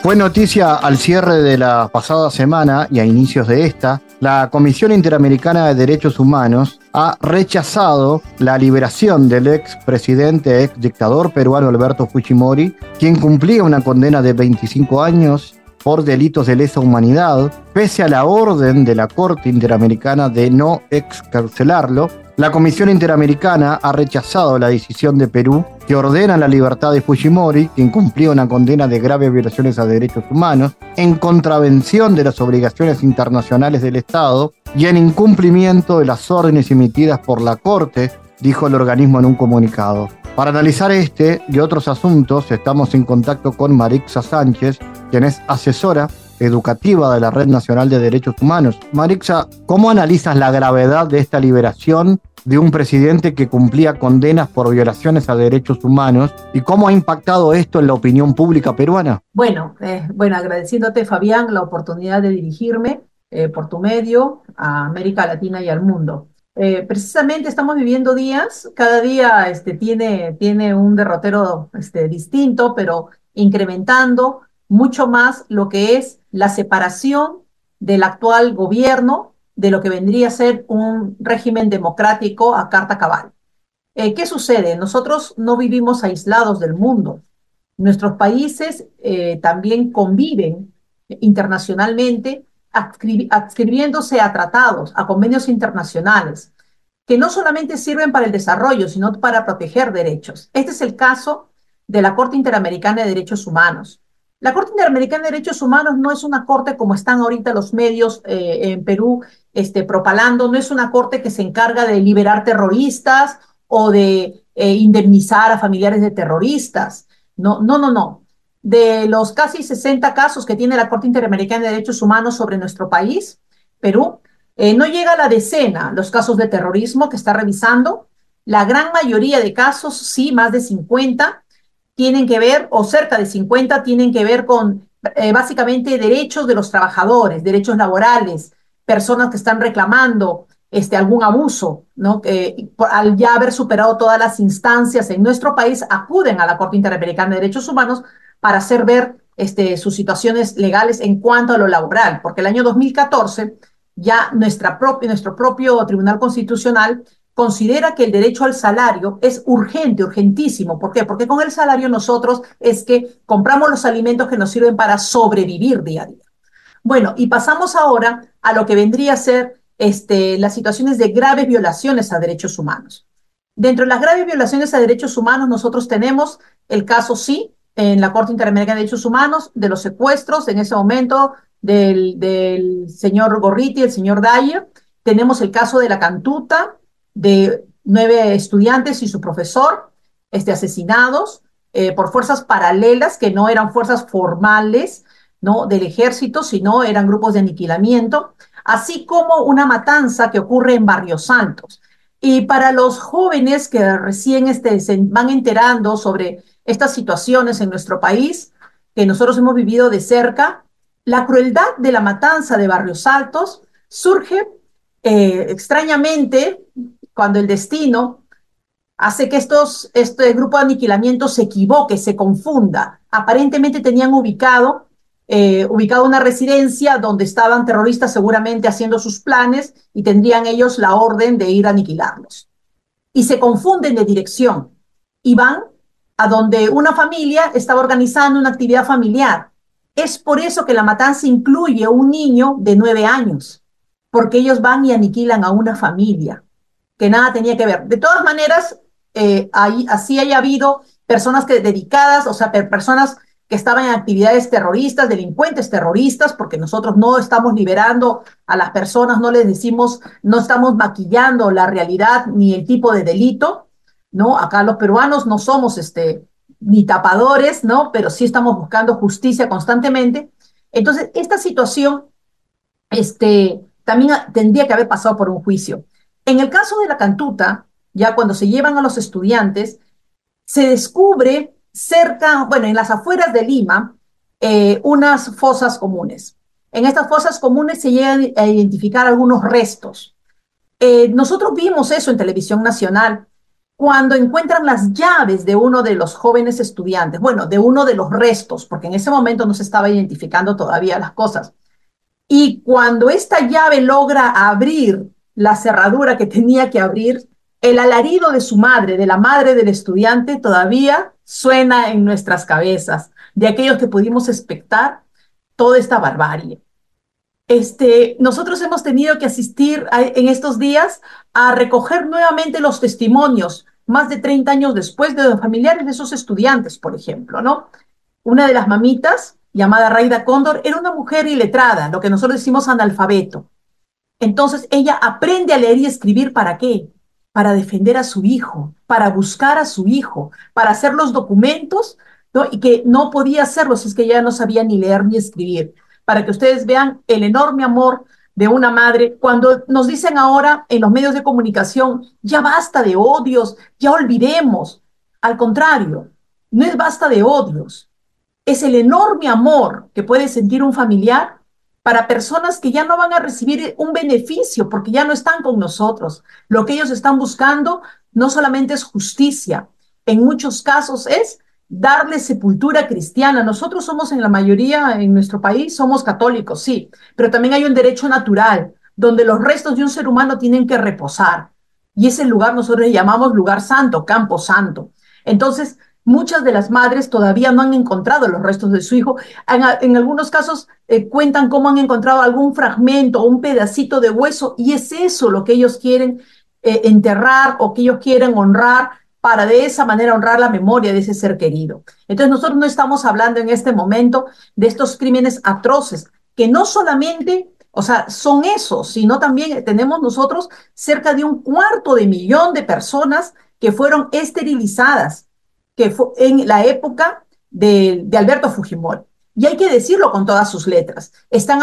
Fue noticia al cierre de la pasada semana y a inicios de esta, la Comisión Interamericana de Derechos Humanos ha rechazado la liberación del ex presidente, ex dictador peruano Alberto Fujimori, quien cumplía una condena de 25 años por delitos de lesa humanidad, pese a la orden de la Corte Interamericana de no excarcelarlo la Comisión Interamericana ha rechazado la decisión de Perú que ordena la libertad de Fujimori, quien cumplió una condena de graves violaciones a derechos humanos, en contravención de las obligaciones internacionales del Estado y en incumplimiento de las órdenes emitidas por la Corte, dijo el organismo en un comunicado. Para analizar este y otros asuntos, estamos en contacto con Marixa Sánchez, quien es asesora educativa de la Red Nacional de Derechos Humanos. Marixa, ¿cómo analizas la gravedad de esta liberación de un presidente que cumplía condenas por violaciones a derechos humanos y cómo ha impactado esto en la opinión pública peruana? Bueno, eh, bueno, agradeciéndote Fabián la oportunidad de dirigirme eh, por tu medio a América Latina y al mundo. Eh, precisamente estamos viviendo días, cada día este, tiene, tiene un derrotero este, distinto, pero incrementando mucho más lo que es la separación del actual gobierno de lo que vendría a ser un régimen democrático a carta cabal. Eh, ¿Qué sucede? Nosotros no vivimos aislados del mundo. Nuestros países eh, también conviven internacionalmente, adscribiéndose a tratados, a convenios internacionales, que no solamente sirven para el desarrollo, sino para proteger derechos. Este es el caso de la Corte Interamericana de Derechos Humanos. La Corte Interamericana de Derechos Humanos no es una corte como están ahorita los medios eh, en Perú este, propalando, no es una corte que se encarga de liberar terroristas o de eh, indemnizar a familiares de terroristas. No, no, no, no. De los casi 60 casos que tiene la Corte Interamericana de Derechos Humanos sobre nuestro país, Perú, eh, no llega a la decena los casos de terrorismo que está revisando. La gran mayoría de casos, sí, más de 50, tienen que ver, o cerca de 50, tienen que ver con eh, básicamente derechos de los trabajadores, derechos laborales, personas que están reclamando este, algún abuso, ¿no? que al ya haber superado todas las instancias en nuestro país, acuden a la Corte Interamericana de Derechos Humanos para hacer ver este, sus situaciones legales en cuanto a lo laboral, porque el año 2014 ya nuestra nuestro propio Tribunal Constitucional considera que el derecho al salario es urgente, urgentísimo. ¿Por qué? Porque con el salario nosotros es que compramos los alimentos que nos sirven para sobrevivir día a día. Bueno, y pasamos ahora a lo que vendría a ser este, las situaciones de graves violaciones a derechos humanos. Dentro de las graves violaciones a derechos humanos, nosotros tenemos el caso, sí, en la Corte Interamericana de Derechos Humanos, de los secuestros en ese momento del, del señor Gorriti, el señor Dyer. Tenemos el caso de la Cantuta, de nueve estudiantes y su profesor este, asesinados eh, por fuerzas paralelas que no eran fuerzas formales ¿no? del ejército, sino eran grupos de aniquilamiento, así como una matanza que ocurre en Barrios Santos. Y para los jóvenes que recién este, se van enterando sobre estas situaciones en nuestro país, que nosotros hemos vivido de cerca, la crueldad de la matanza de Barrios Altos surge eh, extrañamente cuando el destino hace que estos, este grupo de aniquilamiento se equivoque, se confunda. Aparentemente tenían ubicado, eh, ubicado una residencia donde estaban terroristas seguramente haciendo sus planes y tendrían ellos la orden de ir a aniquilarlos. Y se confunden de dirección y van a donde una familia estaba organizando una actividad familiar. Es por eso que la matanza incluye un niño de nueve años, porque ellos van y aniquilan a una familia que nada tenía que ver. De todas maneras, eh, ahí, así haya habido personas que dedicadas, o sea, personas que estaban en actividades terroristas, delincuentes terroristas, porque nosotros no estamos liberando a las personas, no les decimos, no estamos maquillando la realidad ni el tipo de delito, ¿no? Acá los peruanos no somos este, ni tapadores, ¿no? Pero sí estamos buscando justicia constantemente. Entonces, esta situación este, también tendría que haber pasado por un juicio. En el caso de la cantuta, ya cuando se llevan a los estudiantes, se descubre cerca, bueno, en las afueras de Lima, eh, unas fosas comunes. En estas fosas comunes se llegan a identificar algunos restos. Eh, nosotros vimos eso en televisión nacional cuando encuentran las llaves de uno de los jóvenes estudiantes, bueno, de uno de los restos, porque en ese momento no se estaba identificando todavía las cosas. Y cuando esta llave logra abrir la cerradura que tenía que abrir, el alarido de su madre, de la madre del estudiante, todavía suena en nuestras cabezas, de aquellos que pudimos expectar toda esta barbarie. Este, nosotros hemos tenido que asistir en estos días a recoger nuevamente los testimonios, más de 30 años después, de los familiares de esos estudiantes, por ejemplo, ¿no? Una de las mamitas, llamada Raida Cóndor, era una mujer iletrada, lo que nosotros decimos analfabeto. Entonces ella aprende a leer y escribir para qué? Para defender a su hijo, para buscar a su hijo, para hacer los documentos, ¿no? Y que no podía hacerlos, es que ella no sabía ni leer ni escribir. Para que ustedes vean el enorme amor de una madre, cuando nos dicen ahora en los medios de comunicación, ya basta de odios, ya olvidemos. Al contrario, no es basta de odios, es el enorme amor que puede sentir un familiar para personas que ya no van a recibir un beneficio porque ya no están con nosotros. Lo que ellos están buscando no solamente es justicia, en muchos casos es darle sepultura cristiana. Nosotros somos en la mayoría en nuestro país, somos católicos, sí, pero también hay un derecho natural. donde los restos de un ser humano tienen que reposar. Y ese lugar nosotros le llamamos lugar santo, campo santo. Entonces, muchas de las madres todavía no han encontrado los restos de su hijo. En, algunos casos eh, cuentan cómo han encontrado algún fragmento o un pedacito de hueso y es eso lo que ellos quieren eh, enterrar o que ellos quieren honrar para de esa manera honrar la memoria de ese ser querido. Entonces nosotros no estamos hablando en este momento de estos crímenes atroces, que no solamente, o sea, son esos, sino también tenemos nosotros cerca de un cuarto de millón de personas que fueron esterilizadas, que fue en la época de, Alberto Fujimori. Y hay que decirlo con todas sus letras. Están,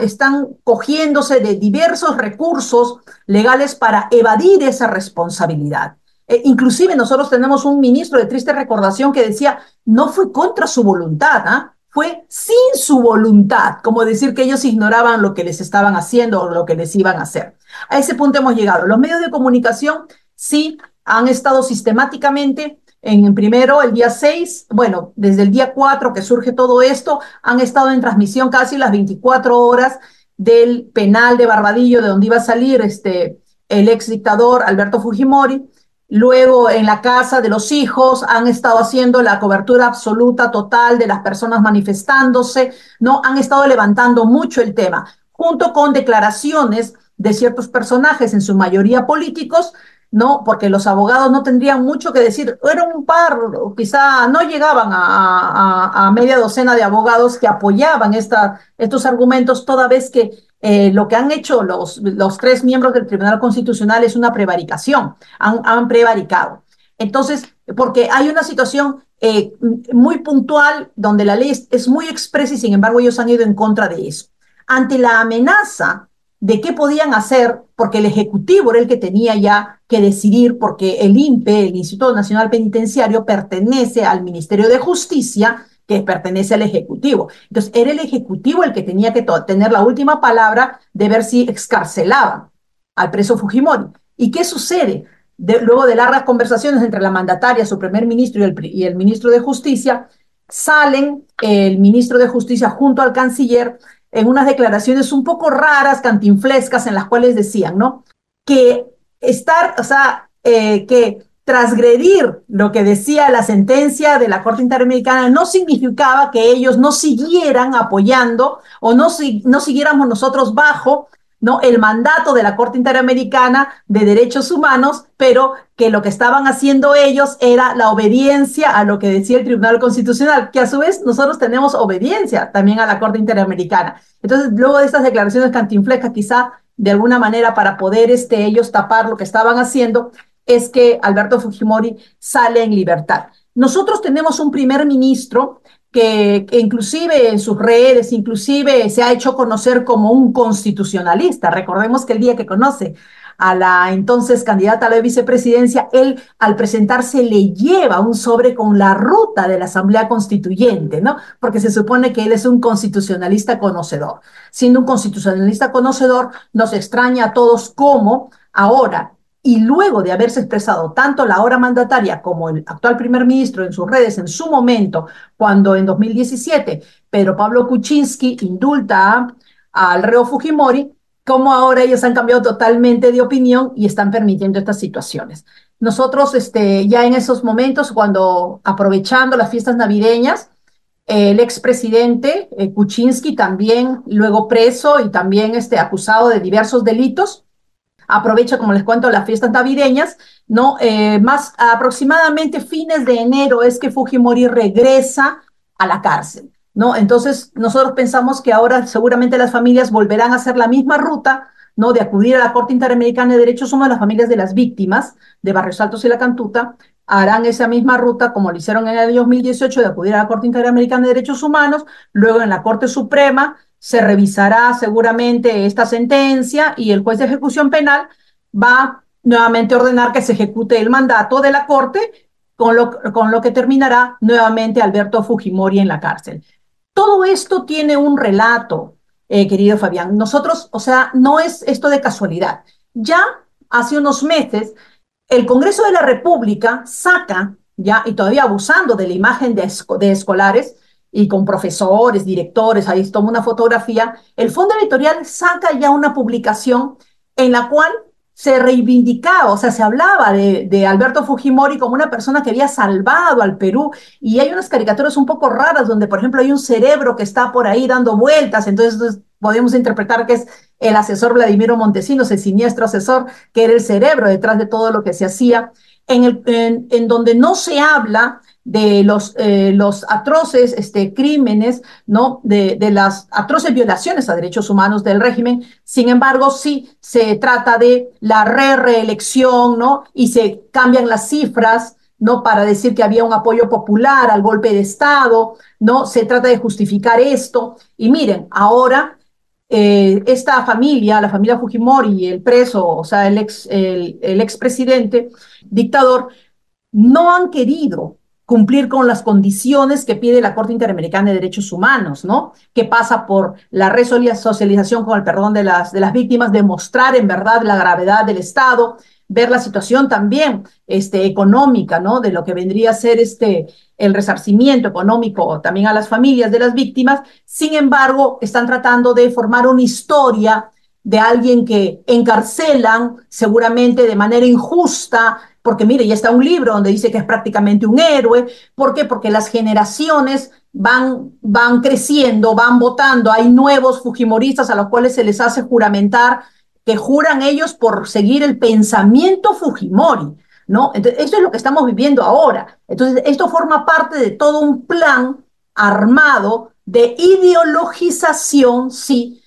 están cogiéndose de diversos recursos legales para evadir esa responsabilidad. Eh, inclusive nosotros tenemos un ministro de triste recordación que decía, no fue contra su voluntad, ¿ah? fue sin su voluntad, como decir que ellos ignoraban lo que les estaban haciendo o lo que les iban a hacer. A ese punto hemos llegado. Los medios de comunicación sí han estado sistemáticamente en primero, el día 6, bueno, desde el día 4 que surge todo esto, han estado en transmisión casi las 24 horas del penal de Barbadillo, de donde iba a salir este, el ex dictador Alberto Fujimori. Luego en la casa de los hijos han estado haciendo la cobertura absoluta, total de las personas manifestándose, ¿no? Han estado levantando mucho el tema, junto con declaraciones de ciertos personajes, en su mayoría políticos, ¿no? Porque los abogados no tendrían mucho que decir. Era un par, quizá no llegaban a, media docena de abogados que apoyaban estos argumentos, toda vez que eh, lo que han hecho los, los tres miembros del Tribunal Constitucional es una prevaricación, han, han prevaricado. Entonces, porque hay una situación eh, muy puntual donde la ley es, muy expresa y sin embargo ellos han ido en contra de eso. Ante la amenaza de qué podían hacer, porque el Ejecutivo era el que tenía ya que decidir, porque el INPE, el Instituto Nacional Penitenciario, pertenece al Ministerio de Justicia, que pertenece al Ejecutivo. Entonces, era el Ejecutivo el que tenía que tener la última palabra de ver si excarcelaban al preso Fujimori. ¿Y qué sucede? luego de largas conversaciones entre la mandataria, su primer ministro y el, y el ministro de Justicia, salen el ministro de Justicia junto al canciller en unas declaraciones un poco raras, cantinflescas, en las cuales decían, ¿no? Que estar, o sea, eh, que transgredir lo que decía la sentencia de la Corte Interamericana no significaba que ellos no siguieran apoyando o no, no siguiéramos nosotros bajo ¿no? el mandato de la Corte Interamericana de Derechos Humanos, pero que lo que estaban haciendo ellos era la obediencia a lo que decía el Tribunal Constitucional, que a su vez nosotros tenemos obediencia también a la Corte Interamericana. Entonces, luego de estas declaraciones cantinflecas, quizá de alguna manera para poder este, ellos tapar lo que estaban haciendo, es que Alberto Fujimori sale en libertad. Nosotros tenemos un primer ministro que, inclusive en sus redes, inclusive se ha hecho conocer como un constitucionalista. Recordemos que el día que conoce a la entonces candidata a la vicepresidencia, él al presentarse le lleva un sobre con la ruta de la Asamblea Constituyente, ¿no? Porque se supone que él es un constitucionalista conocedor. Siendo un constitucionalista conocedor, nos extraña a todos cómo ahora y luego de haberse expresado tanto la ahora mandataria como el actual primer ministro en sus redes en su momento, cuando en 2017 Pedro Pablo Kuczynski indulta al reo Fujimori, como ahora ellos han cambiado totalmente de opinión y están permitiendo estas situaciones. Nosotros este, ya en esos momentos, cuando aprovechando las fiestas navideñas, el expresidente eh, Kuczynski también luego preso y también este, acusado de diversos delitos, aprovecha, como les cuento, las fiestas navideñas, ¿no? Eh, más aproximadamente fines de enero es que Fujimori regresa a la cárcel, ¿no? Entonces, nosotros pensamos que ahora seguramente las familias volverán a hacer la misma ruta, ¿no? De acudir a la Corte Interamericana de Derechos Humanos, las familias de las víctimas de Barrios Altos y La Cantuta, harán esa misma ruta como lo hicieron en el año 2018 de acudir a la Corte Interamericana de Derechos Humanos, luego en la Corte Suprema se revisará seguramente esta sentencia y el juez de ejecución penal va nuevamente a ordenar que se ejecute el mandato de la Corte, con lo, con lo que terminará nuevamente Alberto Fujimori en la cárcel. Todo esto tiene un relato, eh, querido Fabián. Nosotros, o sea, no es esto de casualidad. Ya hace unos meses, el Congreso de la República saca, ya, y todavía abusando de la imagen de, de escolares, y con profesores, directores, ahí toma una fotografía, el Fondo Editorial saca ya una publicación en la cual se reivindicaba, o sea, se hablaba de, Alberto Fujimori como una persona que había salvado al Perú y hay unas caricaturas un poco raras donde, por ejemplo, hay un cerebro que está por ahí dando vueltas, entonces podemos interpretar que es el asesor Vladimiro Montesinos, el siniestro asesor, que era el cerebro detrás de todo lo que se hacía, en, el, en donde no se habla de los, eh, los atroces este, crímenes, ¿no? De, de, las atroces violaciones a derechos humanos del régimen. Sin embargo, sí se trata de la re-reelección, ¿no? Y se cambian las cifras, ¿no? Para decir que había un apoyo popular al golpe de Estado, ¿no? Se trata de justificar esto. Y miren, ahora eh, esta familia, la familia Fujimori, el preso, o sea, el ex, el, el expresidente dictador, no han querido cumplir con las condiciones que pide la Corte Interamericana de Derechos Humanos, ¿no? Que pasa por la resocialización con el perdón de las, de las víctimas, demostrar en verdad la gravedad del Estado, ver la situación también este, económica, ¿no? De lo que vendría a ser este, el resarcimiento económico también a las familias de las víctimas. Sin embargo, están tratando de formar una historia de alguien que encarcelan seguramente de manera injusta, porque mire, ya está un libro donde dice que es prácticamente un héroe. ¿Por qué? Porque las generaciones van, van creciendo, van votando. Hay nuevos Fujimoristas a los cuales se les hace juramentar, que juran ellos por seguir el pensamiento Fujimori. ¿no? Entonces, esto es lo que estamos viviendo ahora. Entonces, esto forma parte de todo un plan armado de ideologización, sí,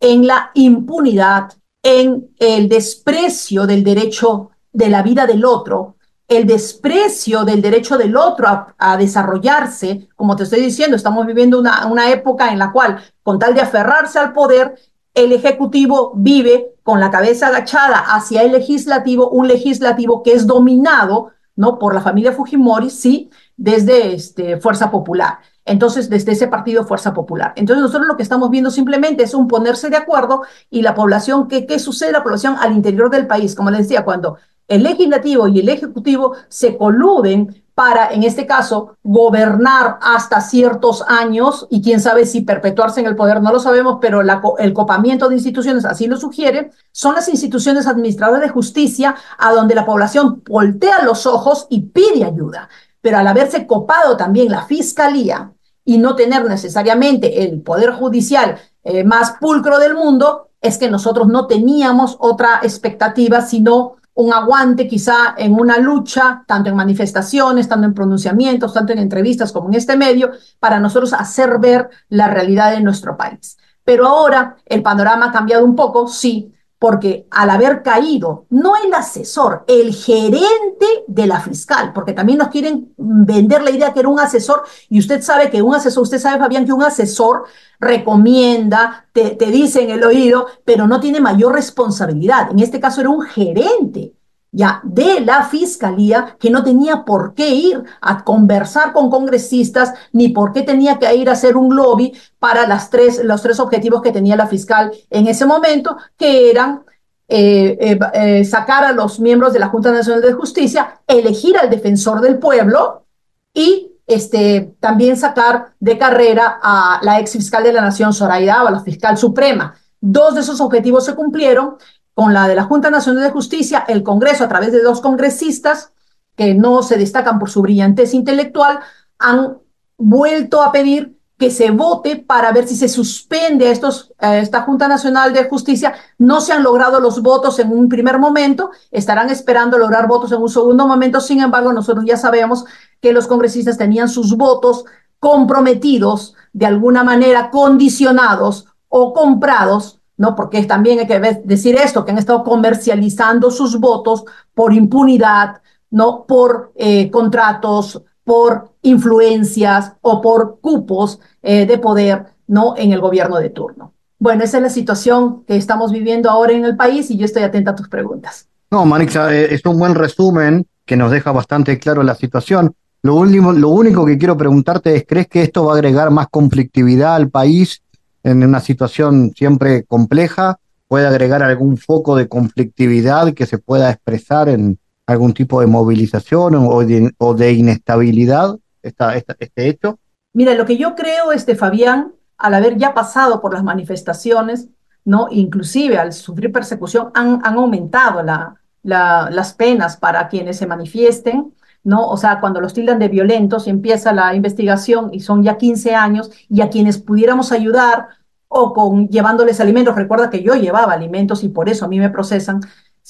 en la impunidad, en el desprecio del derecho de la vida del otro, el desprecio del derecho del otro a, desarrollarse, como te estoy diciendo, estamos viviendo una, una época en la cual, con tal de aferrarse al poder, el Ejecutivo vive con la cabeza agachada hacia el legislativo, un legislativo que es dominado ¿no? por la familia Fujimori, sí, desde este, Fuerza Popular. Entonces, desde ese partido Fuerza Popular. Entonces, nosotros lo que estamos viendo simplemente es un ponerse de acuerdo y la población, ¿qué, qué sucede la población al interior del país? Como les decía, cuando el legislativo y el ejecutivo se coluden para, en este caso, gobernar hasta ciertos años y quién sabe si perpetuarse en el poder, no lo sabemos, pero el copamiento de instituciones así lo sugiere, son las instituciones administradoras de justicia a donde la población voltea los ojos y pide ayuda. Pero al haberse copado también la fiscalía y no tener necesariamente el poder judicial eh, más pulcro del mundo, es que nosotros no teníamos otra expectativa sino un aguante quizá en una lucha, tanto en manifestaciones, tanto en pronunciamientos, tanto en entrevistas como en este medio, para nosotros hacer ver la realidad de nuestro país. Pero ahora el panorama ha cambiado un poco, sí, porque al haber caído, no el asesor, el gerente de la fiscal, porque también nos quieren vender la idea que era un asesor, y usted sabe que un asesor, usted sabe, Fabián, que un asesor recomienda, te, te dice en el oído, pero no tiene mayor responsabilidad. En este caso era un gerente ya de la fiscalía que no tenía por qué ir a conversar con congresistas ni por qué tenía que ir a hacer un lobby para las tres, los tres objetivos que tenía la fiscal en ese momento, que eran eh, eh, eh, sacar a los miembros de la Junta Nacional de Justicia, elegir al defensor del pueblo y este, también sacar de carrera a la ex fiscal de la Nación, Zoraida, a la fiscal suprema. Dos de esos objetivos se cumplieron con la de la Junta Nacional de Justicia, el Congreso, a través de dos congresistas que no se destacan por su brillantez intelectual, han vuelto a pedir que se vote para ver si se suspende a, estos, esta Junta Nacional de Justicia. No se han logrado los votos en un primer momento, estarán esperando lograr votos en un segundo momento. Sin embargo, nosotros ya sabemos que los congresistas tenían sus votos comprometidos, de alguna manera condicionados o comprados ¿no? Porque también hay que decir esto, que han estado comercializando sus votos por impunidad, ¿no? Por eh, contratos, por influencias o por cupos eh, de poder, ¿no? En el gobierno de turno. Bueno, esa es la situación que estamos viviendo ahora en el país y yo estoy atenta a tus preguntas. No, Manixa, eh, es un buen resumen que nos deja bastante claro la situación. Lo, último, lo único que quiero preguntarte es, ¿crees que esto va a agregar más conflictividad al país en una situación siempre compleja, puede agregar algún foco de conflictividad que se pueda expresar en algún tipo de movilización o de, inestabilidad esta, este hecho? Mira, lo que yo creo, este Fabián, al haber ya pasado por las manifestaciones, ¿no? Inclusive al sufrir persecución, han, han aumentado la, las penas para quienes se manifiesten, ¿no? O sea, cuando los tildan de violentos y empieza la investigación y son ya 15 años y a quienes pudiéramos ayudar o con llevándoles alimentos, recuerda que yo llevaba alimentos y por eso a mí me procesan,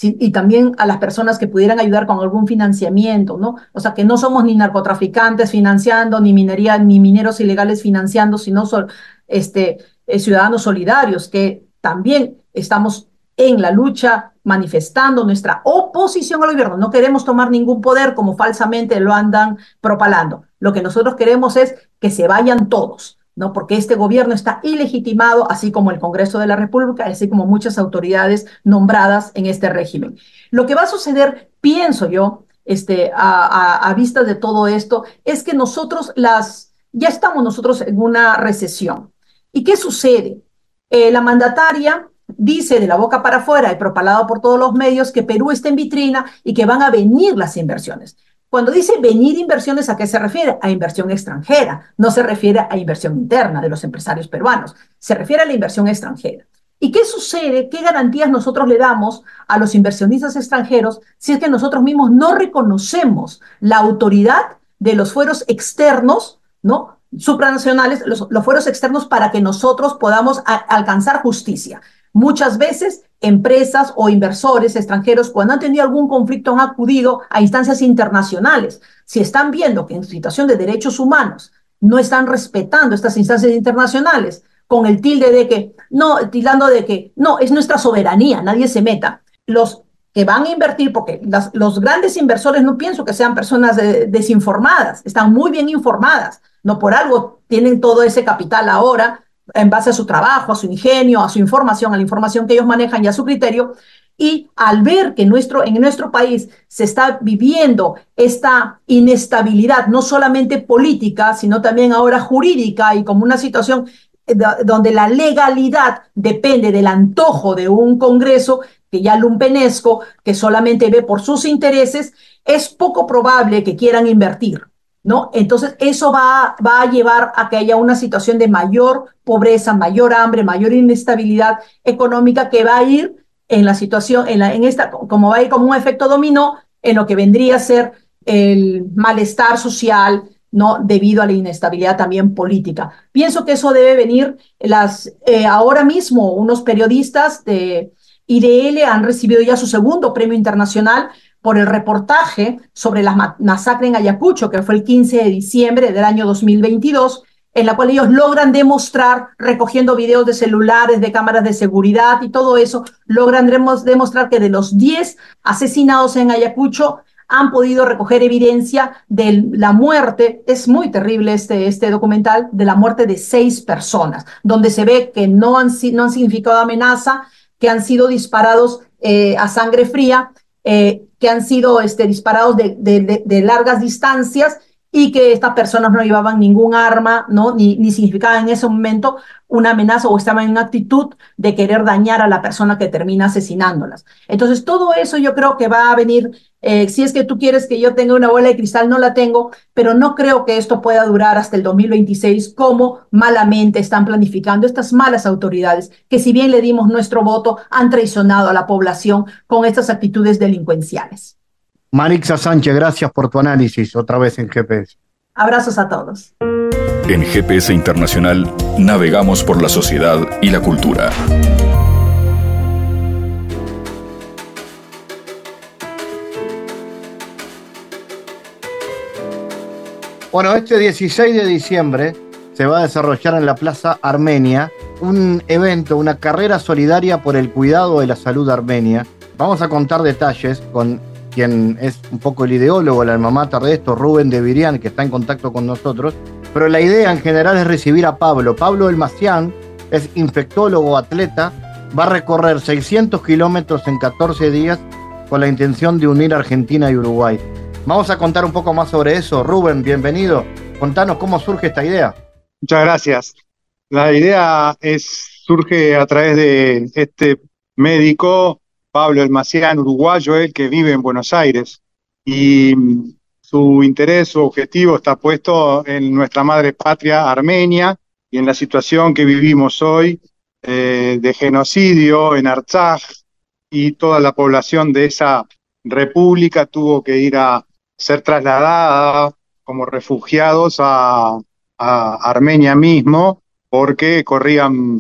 y también a las personas que pudieran ayudar con algún financiamiento, ¿no? O sea, que no somos ni narcotraficantes financiando, ni minería, ni mineros ilegales financiando, sino este, eh, ciudadanos solidarios que también estamos en la lucha manifestando nuestra oposición al gobierno. No queremos tomar ningún poder como falsamente lo andan propalando. Lo que nosotros queremos es que se vayan todos, ¿no? Porque este gobierno está ilegitimado, así como el Congreso de la República, así como muchas autoridades nombradas en este régimen. Lo que va a suceder, pienso yo, este, a, vista de todo esto, es que nosotros las, ya estamos nosotros en una recesión. ¿Y qué sucede? Eh, la mandataria dice de la boca para afuera y propalado por todos los medios que Perú está en vitrina y que van a venir las inversiones. Cuando dice venir inversiones, ¿a qué se refiere? A inversión extranjera, no se refiere a inversión interna de los empresarios peruanos, se refiere a la inversión extranjera. ¿Y qué sucede? ¿Qué garantías nosotros le damos a los inversionistas extranjeros si es que nosotros mismos no reconocemos la autoridad de los fueros externos, ¿no? supranacionales, los, fueros externos para que nosotros podamos alcanzar justicia? Muchas veces empresas o inversores extranjeros, cuando han tenido algún conflicto, han acudido a instancias internacionales. Si están viendo que en situación de derechos humanos no están respetando estas instancias internacionales, con el tilde de que, no, tildando de que, no, es nuestra soberanía, nadie se meta. Los que van a invertir, porque los grandes inversores no pienso que sean personas desinformadas, están muy bien informadas, no por algo tienen todo ese capital ahora en base a su trabajo, a su ingenio, a su información, a la información que ellos manejan y a su criterio. Y al ver que nuestro, en nuestro país se está viviendo esta inestabilidad, no solamente política, sino también ahora jurídica y como una situación donde la legalidad depende del antojo de un Congreso que ya lumpenesco, que solamente ve por sus intereses, es poco probable que quieran invertir. ¿No? Entonces, eso va, a llevar a que haya una situación de mayor pobreza, mayor hambre, mayor inestabilidad económica que va a ir en la situación, en, la, en esta, como va a ir como un efecto dominó en lo que vendría a ser el malestar social, ¿no? Debido a la inestabilidad también política. Pienso que eso debe venir, las, eh, ahora mismo unos periodistas de IDL han recibido ya su segundo premio internacional por el reportaje sobre la masacre en Ayacucho, que fue el 15 de diciembre del año 2022, en la cual ellos logran demostrar, recogiendo videos de celulares, de cámaras de seguridad y todo eso, logran demostrar que de los 10 asesinados en Ayacucho, han podido recoger evidencia de la muerte, es muy terrible este, este documental, de la muerte de seis personas, donde se ve que no han, no han significado amenaza, que han sido disparados eh, a sangre fría eh, que han sido este, disparados de, de, largas distancias y que estas personas no llevaban ningún arma, ¿no? Ni, ni significaban en ese momento una amenaza o estaban en actitud de querer dañar a la persona que termina asesinándolas. Entonces, todo eso yo creo que va a venir, eh, si es que tú quieres que yo tenga una bola de cristal, no la tengo, pero no creo que esto pueda durar hasta el 2026 como malamente están planificando estas malas autoridades, que si bien le dimos nuestro voto, han traicionado a la población con estas actitudes delincuenciales. Marixa Sánchez, gracias por tu análisis otra vez en GPS. Abrazos a todos. En GPS Internacional navegamos por la sociedad y la cultura. Bueno, este 16 de diciembre se va a desarrollar en la Plaza Armenia un evento, una carrera solidaria por el cuidado de la salud armenia. Vamos a contar detalles con quien es un poco el ideólogo, la alma mater de esto, Rubén de Virián, que está en contacto con nosotros. Pero la idea en general es recibir a Pablo. Pablo Elmacián es infectólogo, atleta, va a recorrer 600 kilómetros en 14 días con la intención de unir Argentina y Uruguay. Vamos a contar un poco más sobre eso. Rubén, bienvenido. Contanos cómo surge esta idea. Muchas gracias. La idea es, surge a través de este médico Pablo Elmacián, uruguayo, él que vive en Buenos Aires. Y su interés, su objetivo está puesto en nuestra madre patria Armenia y en la situación que vivimos hoy eh, de genocidio en Artsaj y toda la población de esa república tuvo que ir a ser trasladada como refugiados a, Armenia mismo porque corrían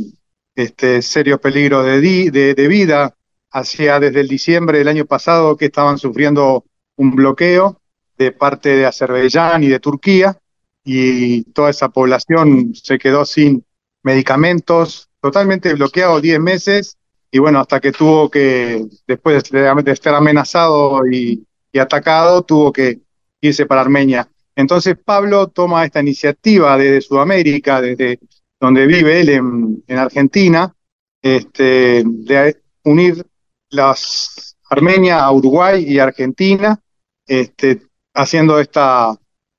este, serios peligros de, de, vida. Hacía desde el diciembre del año pasado que estaban sufriendo un bloqueo de parte de Azerbaiyán y de Turquía y toda esa población se quedó sin medicamentos, totalmente bloqueado 10 meses y bueno, hasta que tuvo que, después de, estar amenazado y, atacado, tuvo que irse para Armenia. Entonces Pablo toma esta iniciativa desde Sudamérica, desde donde vive él en, Argentina, este, de unir las Armenia a Uruguay y Argentina, este, haciendo esta,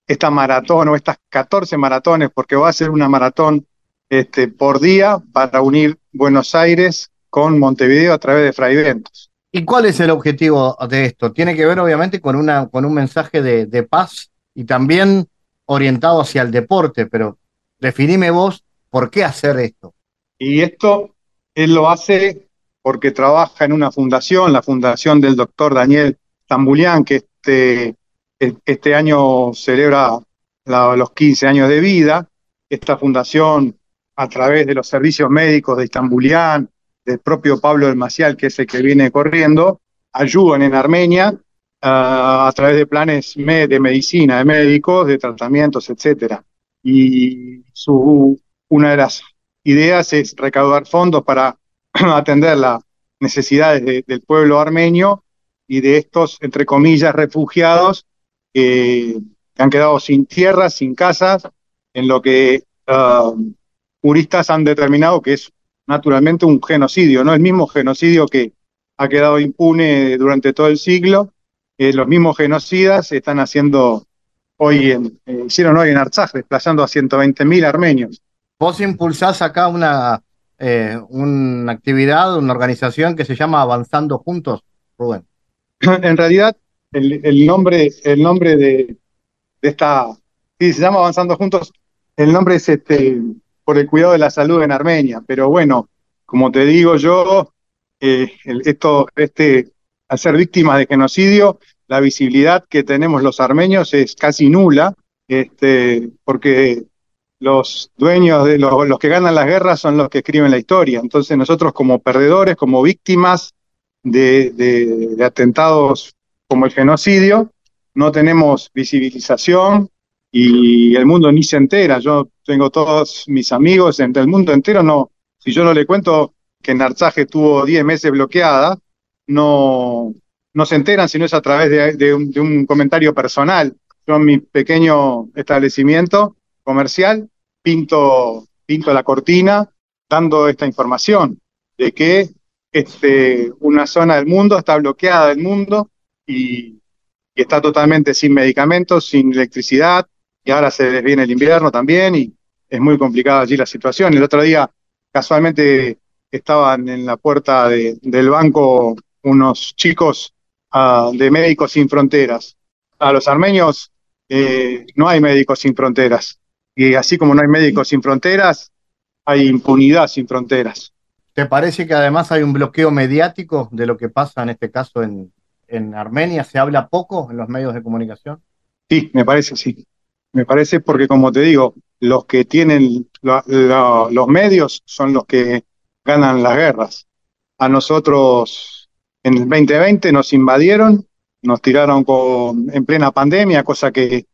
esta maratón o estas 14 maratones, porque va a ser una maratón este, por día para unir Buenos Aires con Montevideo a través de Fraiventos. ¿Y cuál es el objetivo de esto? Tiene que ver obviamente con, una, con un mensaje de, paz y también orientado hacia el deporte, pero definime vos por qué hacer esto. Y esto él lo hace porque trabaja en una fundación, la fundación del doctor Daniel Tambulián, que este, este año celebra los 15 años de vida. Esta fundación, a través de los servicios médicos de Tambulián, del propio Pablo del Macial, que es el que viene corriendo, ayudan en Armenia ah, a través de planes de medicina, de médicos, de tratamientos, etcétera. Y su, una de las ideas es recaudar fondos para atender las necesidades del pueblo armenio y de estos, entre comillas, refugiados que han quedado sin tierras, sin casas, en lo que uh, juristas han determinado que es naturalmente un genocidio, ¿no? El mismo genocidio que ha quedado impune durante todo el siglo, eh, los mismos genocidas están haciendo hoy en, eh, hicieron hoy en Artsaj, desplazando a 120.000 armenios. Vos impulsás acá una, eh, una actividad, una organización que se llama Avanzando Juntos, Rubén. en realidad, el, nombre, el nombre de, esta, sí, se llama Avanzando Juntos, el nombre es este, por el cuidado de la salud en Armenia. Pero bueno, como te digo yo, eh, esto, este, al ser víctimas de genocidio, la visibilidad que tenemos los armenios es casi nula, este, porque los dueños de los, que ganan las guerras son los que escriben la historia. Entonces nosotros como perdedores, como víctimas de, de atentados como el genocidio, no tenemos visibilización, y el mundo ni se entera. Yo tengo todos mis amigos entre el mundo entero, no, si yo no le cuento que Narzaje estuvo 10 meses bloqueada, no, no se enteran si no es a través de, un, comentario personal. Yo en mi pequeño establecimiento comercial pinto, pinto la cortina dando esta información de que este, una zona del mundo está bloqueada del mundo y, y está totalmente sin medicamentos, sin electricidad, y ahora se les viene el invierno también y es muy complicada allí la situación. El otro día, casualmente, estaban en la puerta del banco unos chicos ah, de Médicos Sin Fronteras. A los armenios eh, no hay médicos sin fronteras. Y así como no hay médicos sin fronteras, hay impunidad sin fronteras. ¿Te parece que además hay un bloqueo mediático de lo que pasa en este caso en, en Armenia? ¿Se habla poco en los medios de comunicación? Sí, me parece, sí. Me parece porque, como te digo, los que tienen los medios son los que ganan las guerras. A nosotros en el 2020 nos invadieron, nos tiraron con, en plena pandemia, cosa que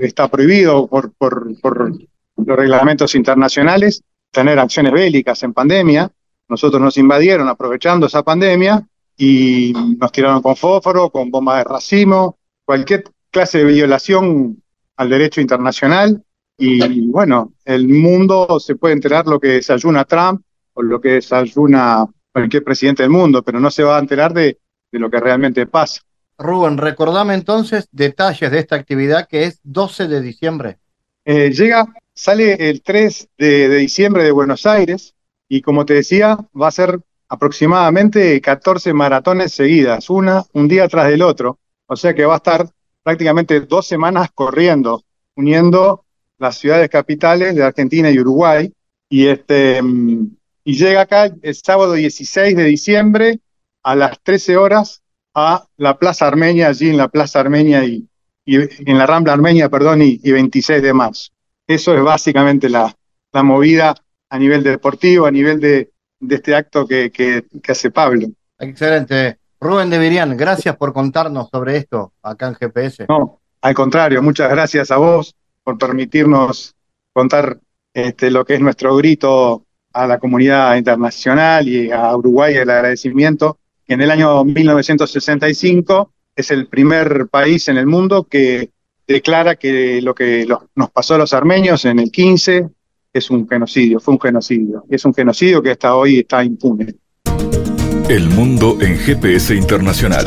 está prohibido por, por, los reglamentos internacionales, tener acciones bélicas en pandemia. Nosotros nos invadieron aprovechando esa pandemia y nos tiraron con fósforo, con bombas de racimo, cualquier clase de violación al derecho internacional y bueno, el mundo se puede enterar lo que desayuna Trump o lo que desayuna cualquier presidente del mundo, pero no se va a enterar de, lo que realmente pasa. Rubén, recordame entonces detalles de esta actividad que es 12 de diciembre. Eh, llega, sale el 3 de, de, diciembre de Buenos Aires y como te decía, va a ser aproximadamente 14 maratones seguidas, una un día tras del otro. O sea que va a estar prácticamente dos semanas corriendo, uniendo las ciudades capitales de Argentina y Uruguay. Y, este, mm, y llega acá el sábado 16 de diciembre a las 13 horas a la Plaza Armenia, allí en la Plaza Armenia y, y en la Rambla Armenia, perdón, y, 26 de marzo. Eso es básicamente la, la movida a nivel deportivo, a nivel de, de este acto que, que, que hace Pablo. Excelente. Rubén de Virián, gracias por contarnos sobre esto acá en GPS. No, al contrario, muchas gracias a vos por permitirnos contar este, lo que es nuestro grito a la comunidad internacional y a Uruguay el agradecimiento, en el año 1965 es el primer país en el mundo que declara que lo que nos pasó a los armenios en el 15 es un genocidio, fue un genocidio, es un genocidio que hasta hoy está impune. El mundo en GPS internacional.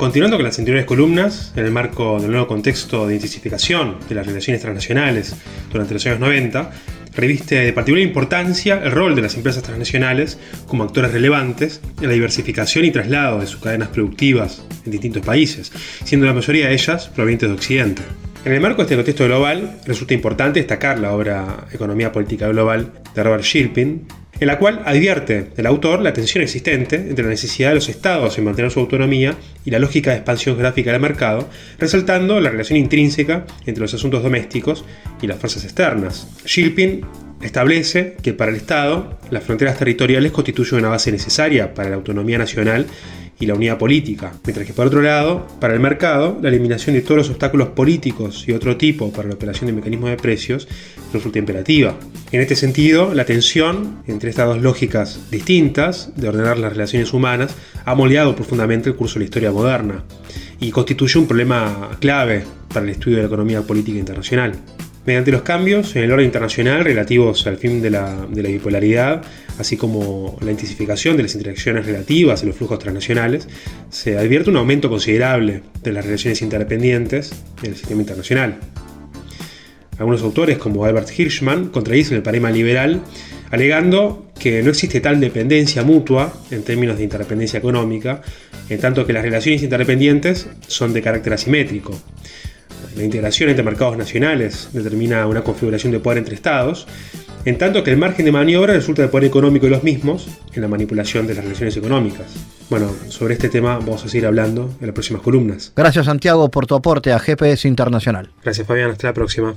Continuando con las anteriores columnas, en el marco del nuevo contexto de intensificación de las relaciones transnacionales durante los años 90, reviste de particular importancia el rol de las empresas transnacionales como actores relevantes en la diversificación y traslado de sus cadenas productivas en distintos países, siendo la mayoría de ellas provenientes de Occidente. En el marco de este contexto global, resulta importante destacar la obra Economía Política Global de Robert Shilpin, en la cual advierte el autor la tensión existente entre la necesidad de los estados en mantener su autonomía y la lógica de expansión gráfica del mercado, resaltando la relación intrínseca entre los asuntos domésticos y las fuerzas externas. Establece que para el Estado las fronteras territoriales constituyen una base necesaria para la autonomía nacional y la unidad política, mientras que por otro lado, para el mercado, la eliminación de todos los obstáculos políticos y otro tipo para la operación de mecanismos de precios resulta imperativa. En este sentido, la tensión entre estas dos lógicas distintas de ordenar las relaciones humanas ha moldeado profundamente el curso de la historia moderna y constituye un problema clave para el estudio de la economía política internacional. Mediante los cambios en el orden internacional relativos al fin de la, bipolaridad, así como la intensificación de las interacciones relativas a los flujos transnacionales, se advierte un aumento considerable de las relaciones interdependientes en el sistema internacional. Algunos autores, como Albert Hirschman, contradicen el paradigma liberal, alegando que no existe tal dependencia mutua en términos de interdependencia económica, en tanto que las relaciones interdependientes son de carácter asimétrico. La integración entre mercados nacionales determina una configuración de poder entre estados, en tanto que el margen de maniobra resulta del poder económico de los mismos en la manipulación de las relaciones económicas. Bueno, sobre este tema vamos a seguir hablando en las próximas columnas. Gracias Santiago por tu aporte a GPS Internacional. Gracias Fabián, hasta la próxima.